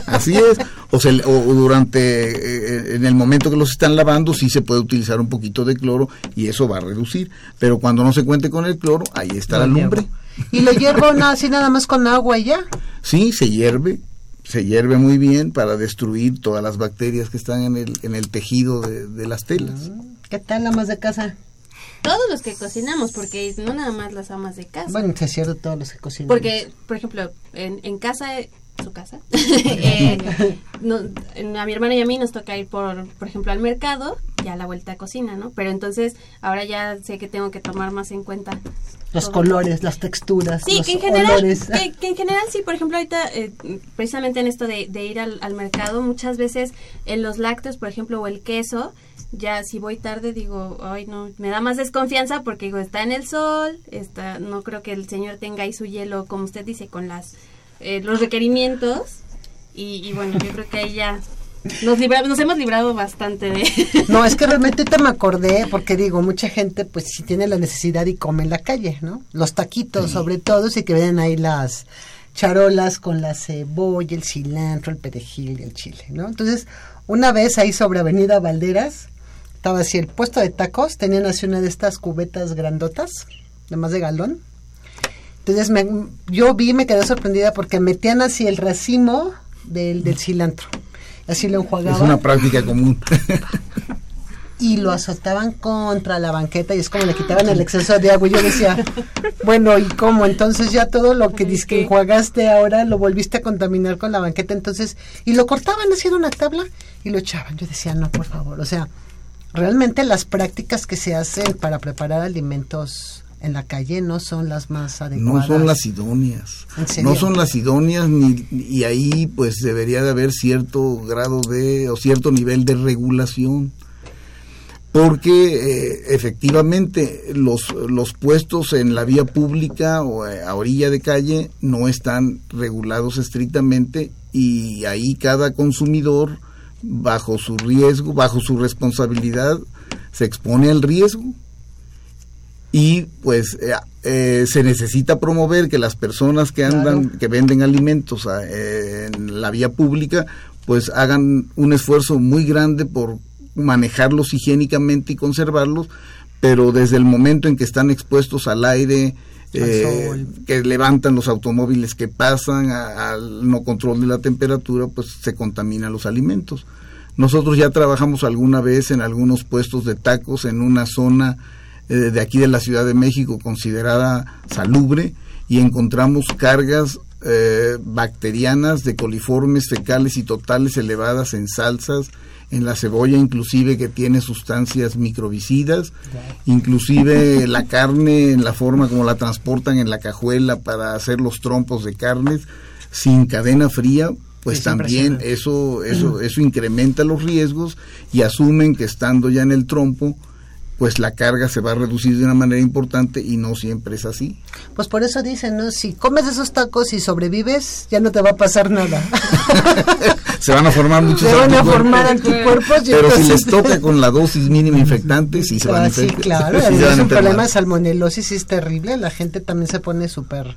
Así es, o, se, o durante, eh, en el momento que los están lavando, sí se puede utilizar un poquito de cloro y eso va a reducir, pero cuando no se cuente con el cloro, ahí está no, la lumbre. ¿Y lo hiervo no, así nada más con agua y ya? Sí, se hierve, se hierve muy bien para destruir todas las bacterias que están en el, en el tejido de, de las telas. ¿Qué tal, amas de casa? Todos los que cocinamos, porque no nada más las amas de casa. Bueno, es cierto, todos los que cocinamos. Porque, por ejemplo, en, en casa su casa. eh, no, a mi hermana y a mí nos toca ir por, por ejemplo, al mercado y a la vuelta a cocina, ¿no? Pero entonces ahora ya sé que tengo que tomar más en cuenta los colores, las texturas, sí, los que en general. Que, que, en general sí, por ejemplo, ahorita, eh, precisamente en esto de, de ir al, al, mercado, muchas veces en los lácteos, por ejemplo, o el queso, ya si voy tarde digo, ay no, me da más desconfianza porque digo, está en el sol, está, no creo que el señor tenga ahí su hielo, como usted dice, con las eh, los requerimientos, y, y bueno, yo creo que ahí ya nos, libra, nos hemos librado bastante de... No, es que realmente te me acordé, porque digo, mucha gente pues si tiene la necesidad y come en la calle, ¿no? Los taquitos sí. sobre todo, y que ven ahí las charolas con la cebolla, el cilantro, el perejil y el chile, ¿no? Entonces, una vez ahí sobre Avenida Valderas, estaba así el puesto de tacos, tenían así una de estas cubetas grandotas, de más de galón. Entonces me, yo vi, me quedé sorprendida porque metían así el racimo del, del cilantro así lo enjuagaban. Es una práctica común. y lo azotaban contra la banqueta y es como le quitaban el exceso de agua. Y yo decía, bueno, ¿y cómo? Entonces ya todo lo que dices que enjuagaste ahora lo volviste a contaminar con la banqueta. Entonces, y lo cortaban haciendo una tabla y lo echaban. Yo decía, no, por favor. O sea, realmente las prácticas que se hacen para preparar alimentos en la calle no son las más adecuadas. No son las idóneas. No son las idóneas ni, y ahí pues debería de haber cierto grado de o cierto nivel de regulación. Porque eh, efectivamente los, los puestos en la vía pública o eh, a orilla de calle no están regulados estrictamente y ahí cada consumidor bajo su riesgo, bajo su responsabilidad, se expone al riesgo y pues eh, eh, se necesita promover que las personas que andan, claro. que venden alimentos a, eh, en la vía pública, pues hagan un esfuerzo muy grande por manejarlos higiénicamente y conservarlos, pero desde el momento en que están expuestos al aire, eh, que levantan los automóviles que pasan al no control de la temperatura, pues se contaminan los alimentos. Nosotros ya trabajamos alguna vez en algunos puestos de tacos en una zona eh, de aquí de la Ciudad de México considerada salubre y encontramos cargas eh, bacterianas de coliformes fecales y totales elevadas en salsas, en la cebolla inclusive que tiene sustancias microbicidas, inclusive la carne en la forma como la transportan en la cajuela para hacer los trompos de carnes sin cadena fría, pues Es también eso eso eso incrementa los riesgos y asumen que estando ya en el trompo pues la carga se va a reducir de una manera importante y no siempre es así. Pues por eso dicen, ¿no? Si comes esos tacos y sobrevives, ya no te va a pasar nada. Se van a formar muchos Se van a anticuerpos. formar anticuerpos. y Pero si les toca con la dosis mínima infectante, sí se van a Ah, sí, infectar. claro, sí van a es un problema de salmonelosis es terrible, la gente también se pone súper...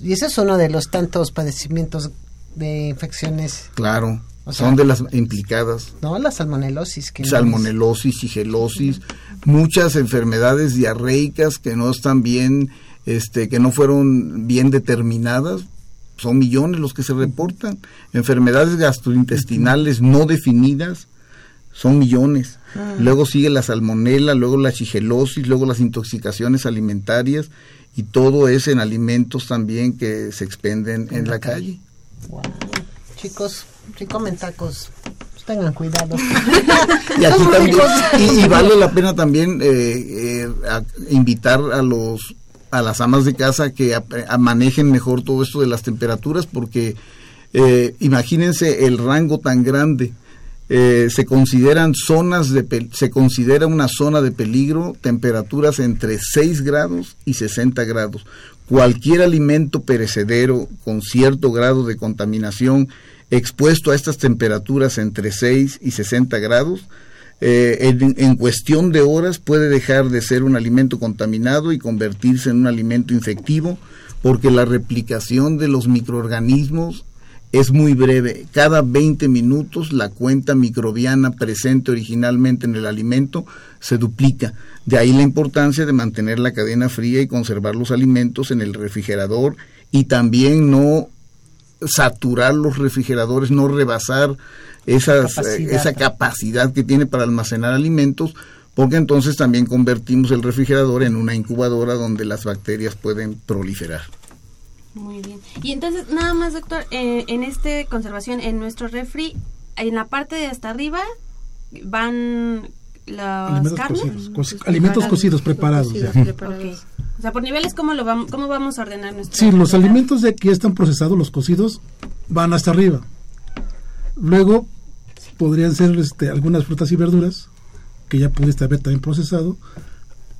Y ese es uno de los tantos padecimientos de infecciones, Claro, O sea, son de las implicadas. ¿no? La salmonelosis. Que Salmonelosis, sigelosis, muchas enfermedades diarreicas que no están bien, este, que no fueron bien determinadas. Son millones los que se reportan. Enfermedades gastrointestinales no definidas, son millones. Luego sigue la salmonela, luego la shigelosis, luego las intoxicaciones alimentarias y todo es en alimentos también que se expenden en, la calle. Guau. Chicos, si comen tacos, pues tengan cuidado. Y aquí también, y, y vale la pena también eh, eh, a- invitar a los a las amas de casa que ap- a- manejen mejor todo esto de las temperaturas porque eh, imagínense el rango tan grande. Eh, se consideran zonas de se considera una zona de peligro temperaturas entre 6 grados y 60 grados. Cualquier alimento perecedero con cierto grado de contaminación expuesto a estas temperaturas entre 6 y 60 grados eh, en, cuestión de horas puede dejar de ser un alimento contaminado y convertirse en un alimento infectivo porque la replicación de los microorganismos es muy breve. Cada 20 minutos la cuenta microbiana presente originalmente en el alimento se duplica. De ahí la importancia de mantener la cadena fría y conservar los alimentos en el refrigerador y también no saturar los refrigeradores, no rebasar esas, eh, Capacidad. esa capacidad que tiene para almacenar alimentos, porque entonces también convertimos el refrigerador en una incubadora donde las bacterias pueden proliferar. Muy bien. Y entonces, nada más, doctor, eh, en este conservación, en nuestro refri, en la parte de hasta arriba van las alimentos carnes. cocidos, coci- alimentos cocidos preparados ya. Ok. O sea, por niveles, ¿cómo, lo vamos, ¿cómo vamos a ordenar nuestro Sí, los alimentos de que están procesados, los cocidos, van hasta arriba. Luego podrían ser este, algunas frutas y verduras que ya pudiste haber también procesado.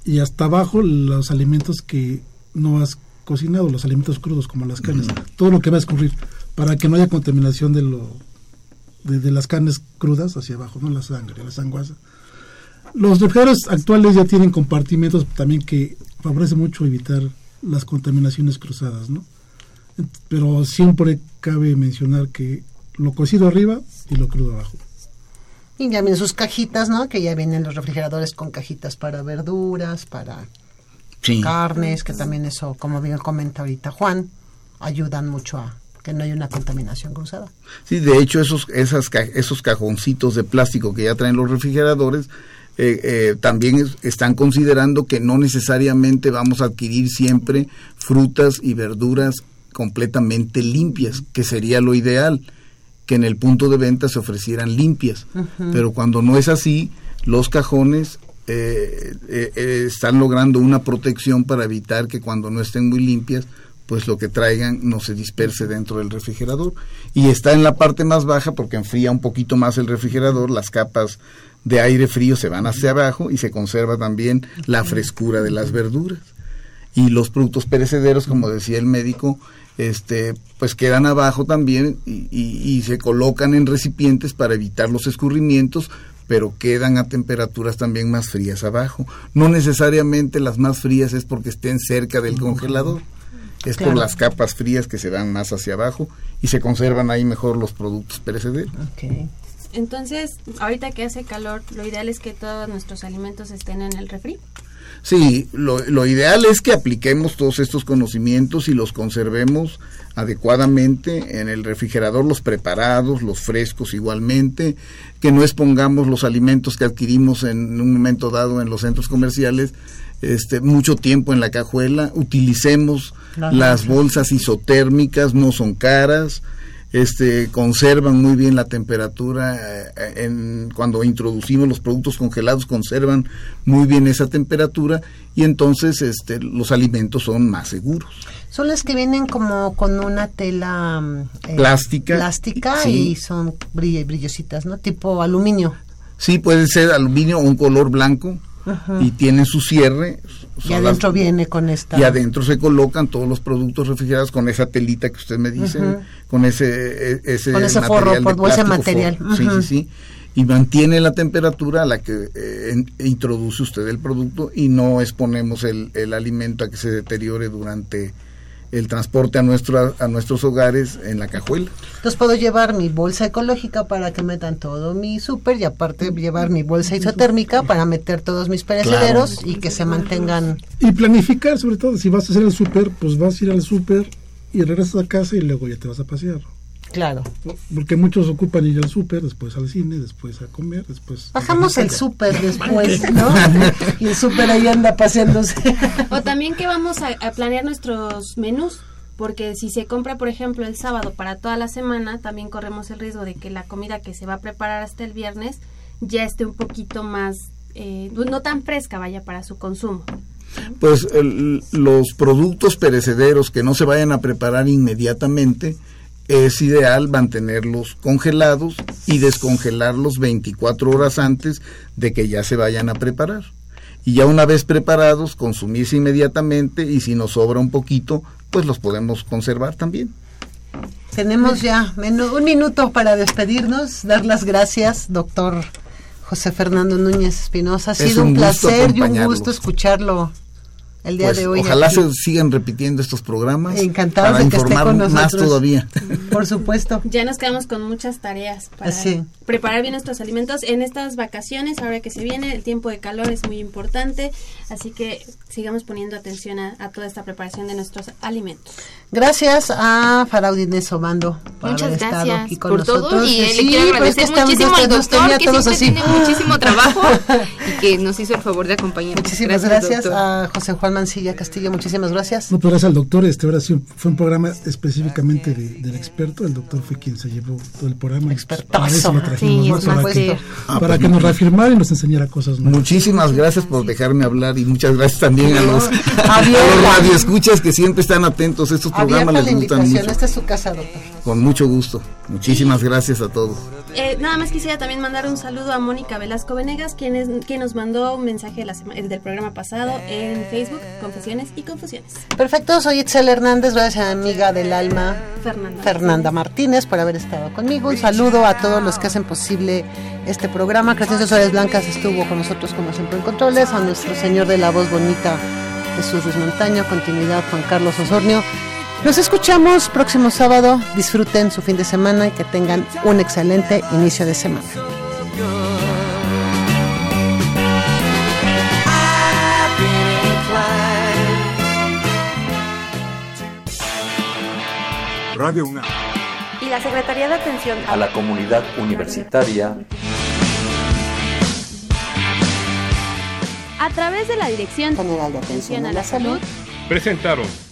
Y hasta abajo los alimentos que no has cocinado, los alimentos crudos como las carnes, todo lo que va a escurrir, para que no haya contaminación de, lo, de, de las carnes crudas hacia abajo, no la sangre, la sanguaza. Los refrigeradores actuales ya tienen compartimentos también que favorece mucho evitar las contaminaciones cruzadas, ¿no? Pero siempre cabe mencionar que lo cocido arriba y lo crudo abajo. Y ya vienen sus cajitas, ¿no? Que ya vienen los refrigeradores con cajitas para verduras, para Sí. carnes, que también eso, como bien comenta ahorita Juan, ayudan mucho a que no haya una contaminación cruzada. Sí, de hecho esos, esas, esos cajoncitos de plástico que ya traen los refrigeradores eh, eh, también es- están considerando que no necesariamente vamos a adquirir siempre frutas y verduras completamente limpias, que sería lo ideal, que en el punto de venta se ofrecieran limpias. Pero cuando no es así, los cajones eh, eh, eh, están logrando una protección para evitar que cuando no estén muy limpias, pues lo que traigan no se disperse dentro del refrigerador. Y está en la parte más baja porque enfría un poquito más el refrigerador, las capas de aire frío se van hacia abajo y se conserva también la frescura de las verduras. Y los productos perecederos, como decía el médico, este, pues quedan abajo también y, y- y se colocan en recipientes para evitar los escurrimientos, pero quedan a temperaturas también más frías abajo. No necesariamente las más frías es porque estén cerca del congelador, es por las capas frías que se dan más hacia abajo y se conservan ahí mejor los productos perecederos. Entonces, ahorita que hace calor, lo ideal es que todos nuestros alimentos estén en el refri. Sí, lo, lo ideal es que apliquemos todos estos conocimientos y los conservemos adecuadamente en el refrigerador, los preparados, los frescos igualmente, que no expongamos los alimentos que adquirimos en un momento dado en los centros comerciales este, mucho tiempo en la cajuela, utilicemos Las las bolsas. isotérmicas, no son caras, este conservan muy bien la temperatura eh, en, cuando introducimos los productos congelados conservan muy bien esa temperatura y entonces este los alimentos son más seguros Son las que vienen como con una tela mm, eh, Plástica. plástica Sí. y son brill- brillositas, ¿no? Tipo aluminio. sí puede ser aluminio o un color blanco y tienen su cierre Y adentro las- viene con esta. y adentro se colocan todos los productos refrigerados con esa telita que usted me dice, con ese, e- ese, Con ese forro, material de por- ese material. forro. Sí, sí, sí. Y mantiene la temperatura a la que eh, introduce usted el producto y no exponemos el, el alimento a que se deteriore durante el transporte a, nuestro, a nuestros hogares en la cajuela. Entonces puedo llevar mi bolsa ecológica para que metan todo mi súper y aparte llevar mi bolsa isotérmica para meter todos mis perecederos y que se mantengan. Y planificar, sobre todo, si vas a hacer el súper, pues vas a ir al súper y regresas a casa y luego ya te vas a pasear. Claro. Porque muchos ocupan ir al súper, después al cine, después a comer, después... Bajamos el súper después, ¿no? Y el súper ahí anda paseándose. O también que vamos a, a planear nuestros menús, porque si se compra, por ejemplo, el sábado para toda la semana, también corremos el riesgo de que la comida que se va a preparar hasta el viernes ya esté un poquito más, eh, no tan fresca, vaya, para su consumo. Pues el- los productos perecederos que no se vayan a preparar inmediatamente, es ideal mantenerlos congelados y descongelarlos 24 horas antes de que ya se vayan a preparar. Y ya una vez preparados, consumirse inmediatamente y si nos sobra un poquito, pues los podemos conservar también. Tenemos ya menu- un minuto para despedirnos, dar las gracias, doctor José Fernando Núñez Espinosa. Ha Es sido un, placer y un gusto escucharlo el día Pues, de hoy. ojalá aquí. se sigan repitiendo estos programas Encantados para de que esté informar con más nosotros. todavía. Por supuesto. Ya nos quedamos con muchas tareas para Así. preparar bien nuestros alimentos en estas vacaciones, ahora que se viene, el tiempo de calor es muy importante, así que sigamos poniendo atención a, a toda esta preparación de nuestros alimentos. Gracias a Faraudines Obando por Muchas haber estado gracias aquí con por nosotros. todo y Sí, le quiero pero es que agradecer muchísimo al doctor que todos siempre así. tiene muchísimo trabajo y que nos hizo el favor de acompañarnos. Muchísimas gracias, doctor. a José Juan Mancilla Castillo, muchísimas gracias. No, pero gracias al doctor, este ahora sí fue un programa específicamente de- del experto, el doctor fue quien se llevó todo el programa. Expertazo. Para eso lo trajimos, Sí, ¿no? es para, que, para que nos reafirmara y nos enseñara cosas nuevas. Muchísimas gracias por dejarme hablar y muchas gracias también a los, a los radioescuchas que siempre están atentos a estos La les gustan invitación, mucho. esta es su casa, doctor. Con mucho gusto. Muchísimas gracias a todos. Eh, nada más quisiera también mandar un saludo a Mónica Velasco Venegas, quien, es, quien nos mandó un mensaje la sema- del programa pasado en Facebook, Confesiones y Confusiones. Perfecto, soy Itzel Hernández, gracias a mi amiga del alma Fernanda. Fernanda Martínez por haber estado conmigo. Un saludo a todos los que hacen posible este programa. Crescencio Suárez Blancas estuvo con nosotros como siempre en controles. A nuestro señor de la voz bonita Jesús Ruiz Montaño, continuidad Juan Carlos Osornio. Nos escuchamos próximo sábado. Disfruten su fin de semana y que tengan un excelente inicio de semana. Radio UNAM. Y la Secretaría de Atención a la comunidad universitaria a través de la Dirección General de Atención a la salud. Presentaron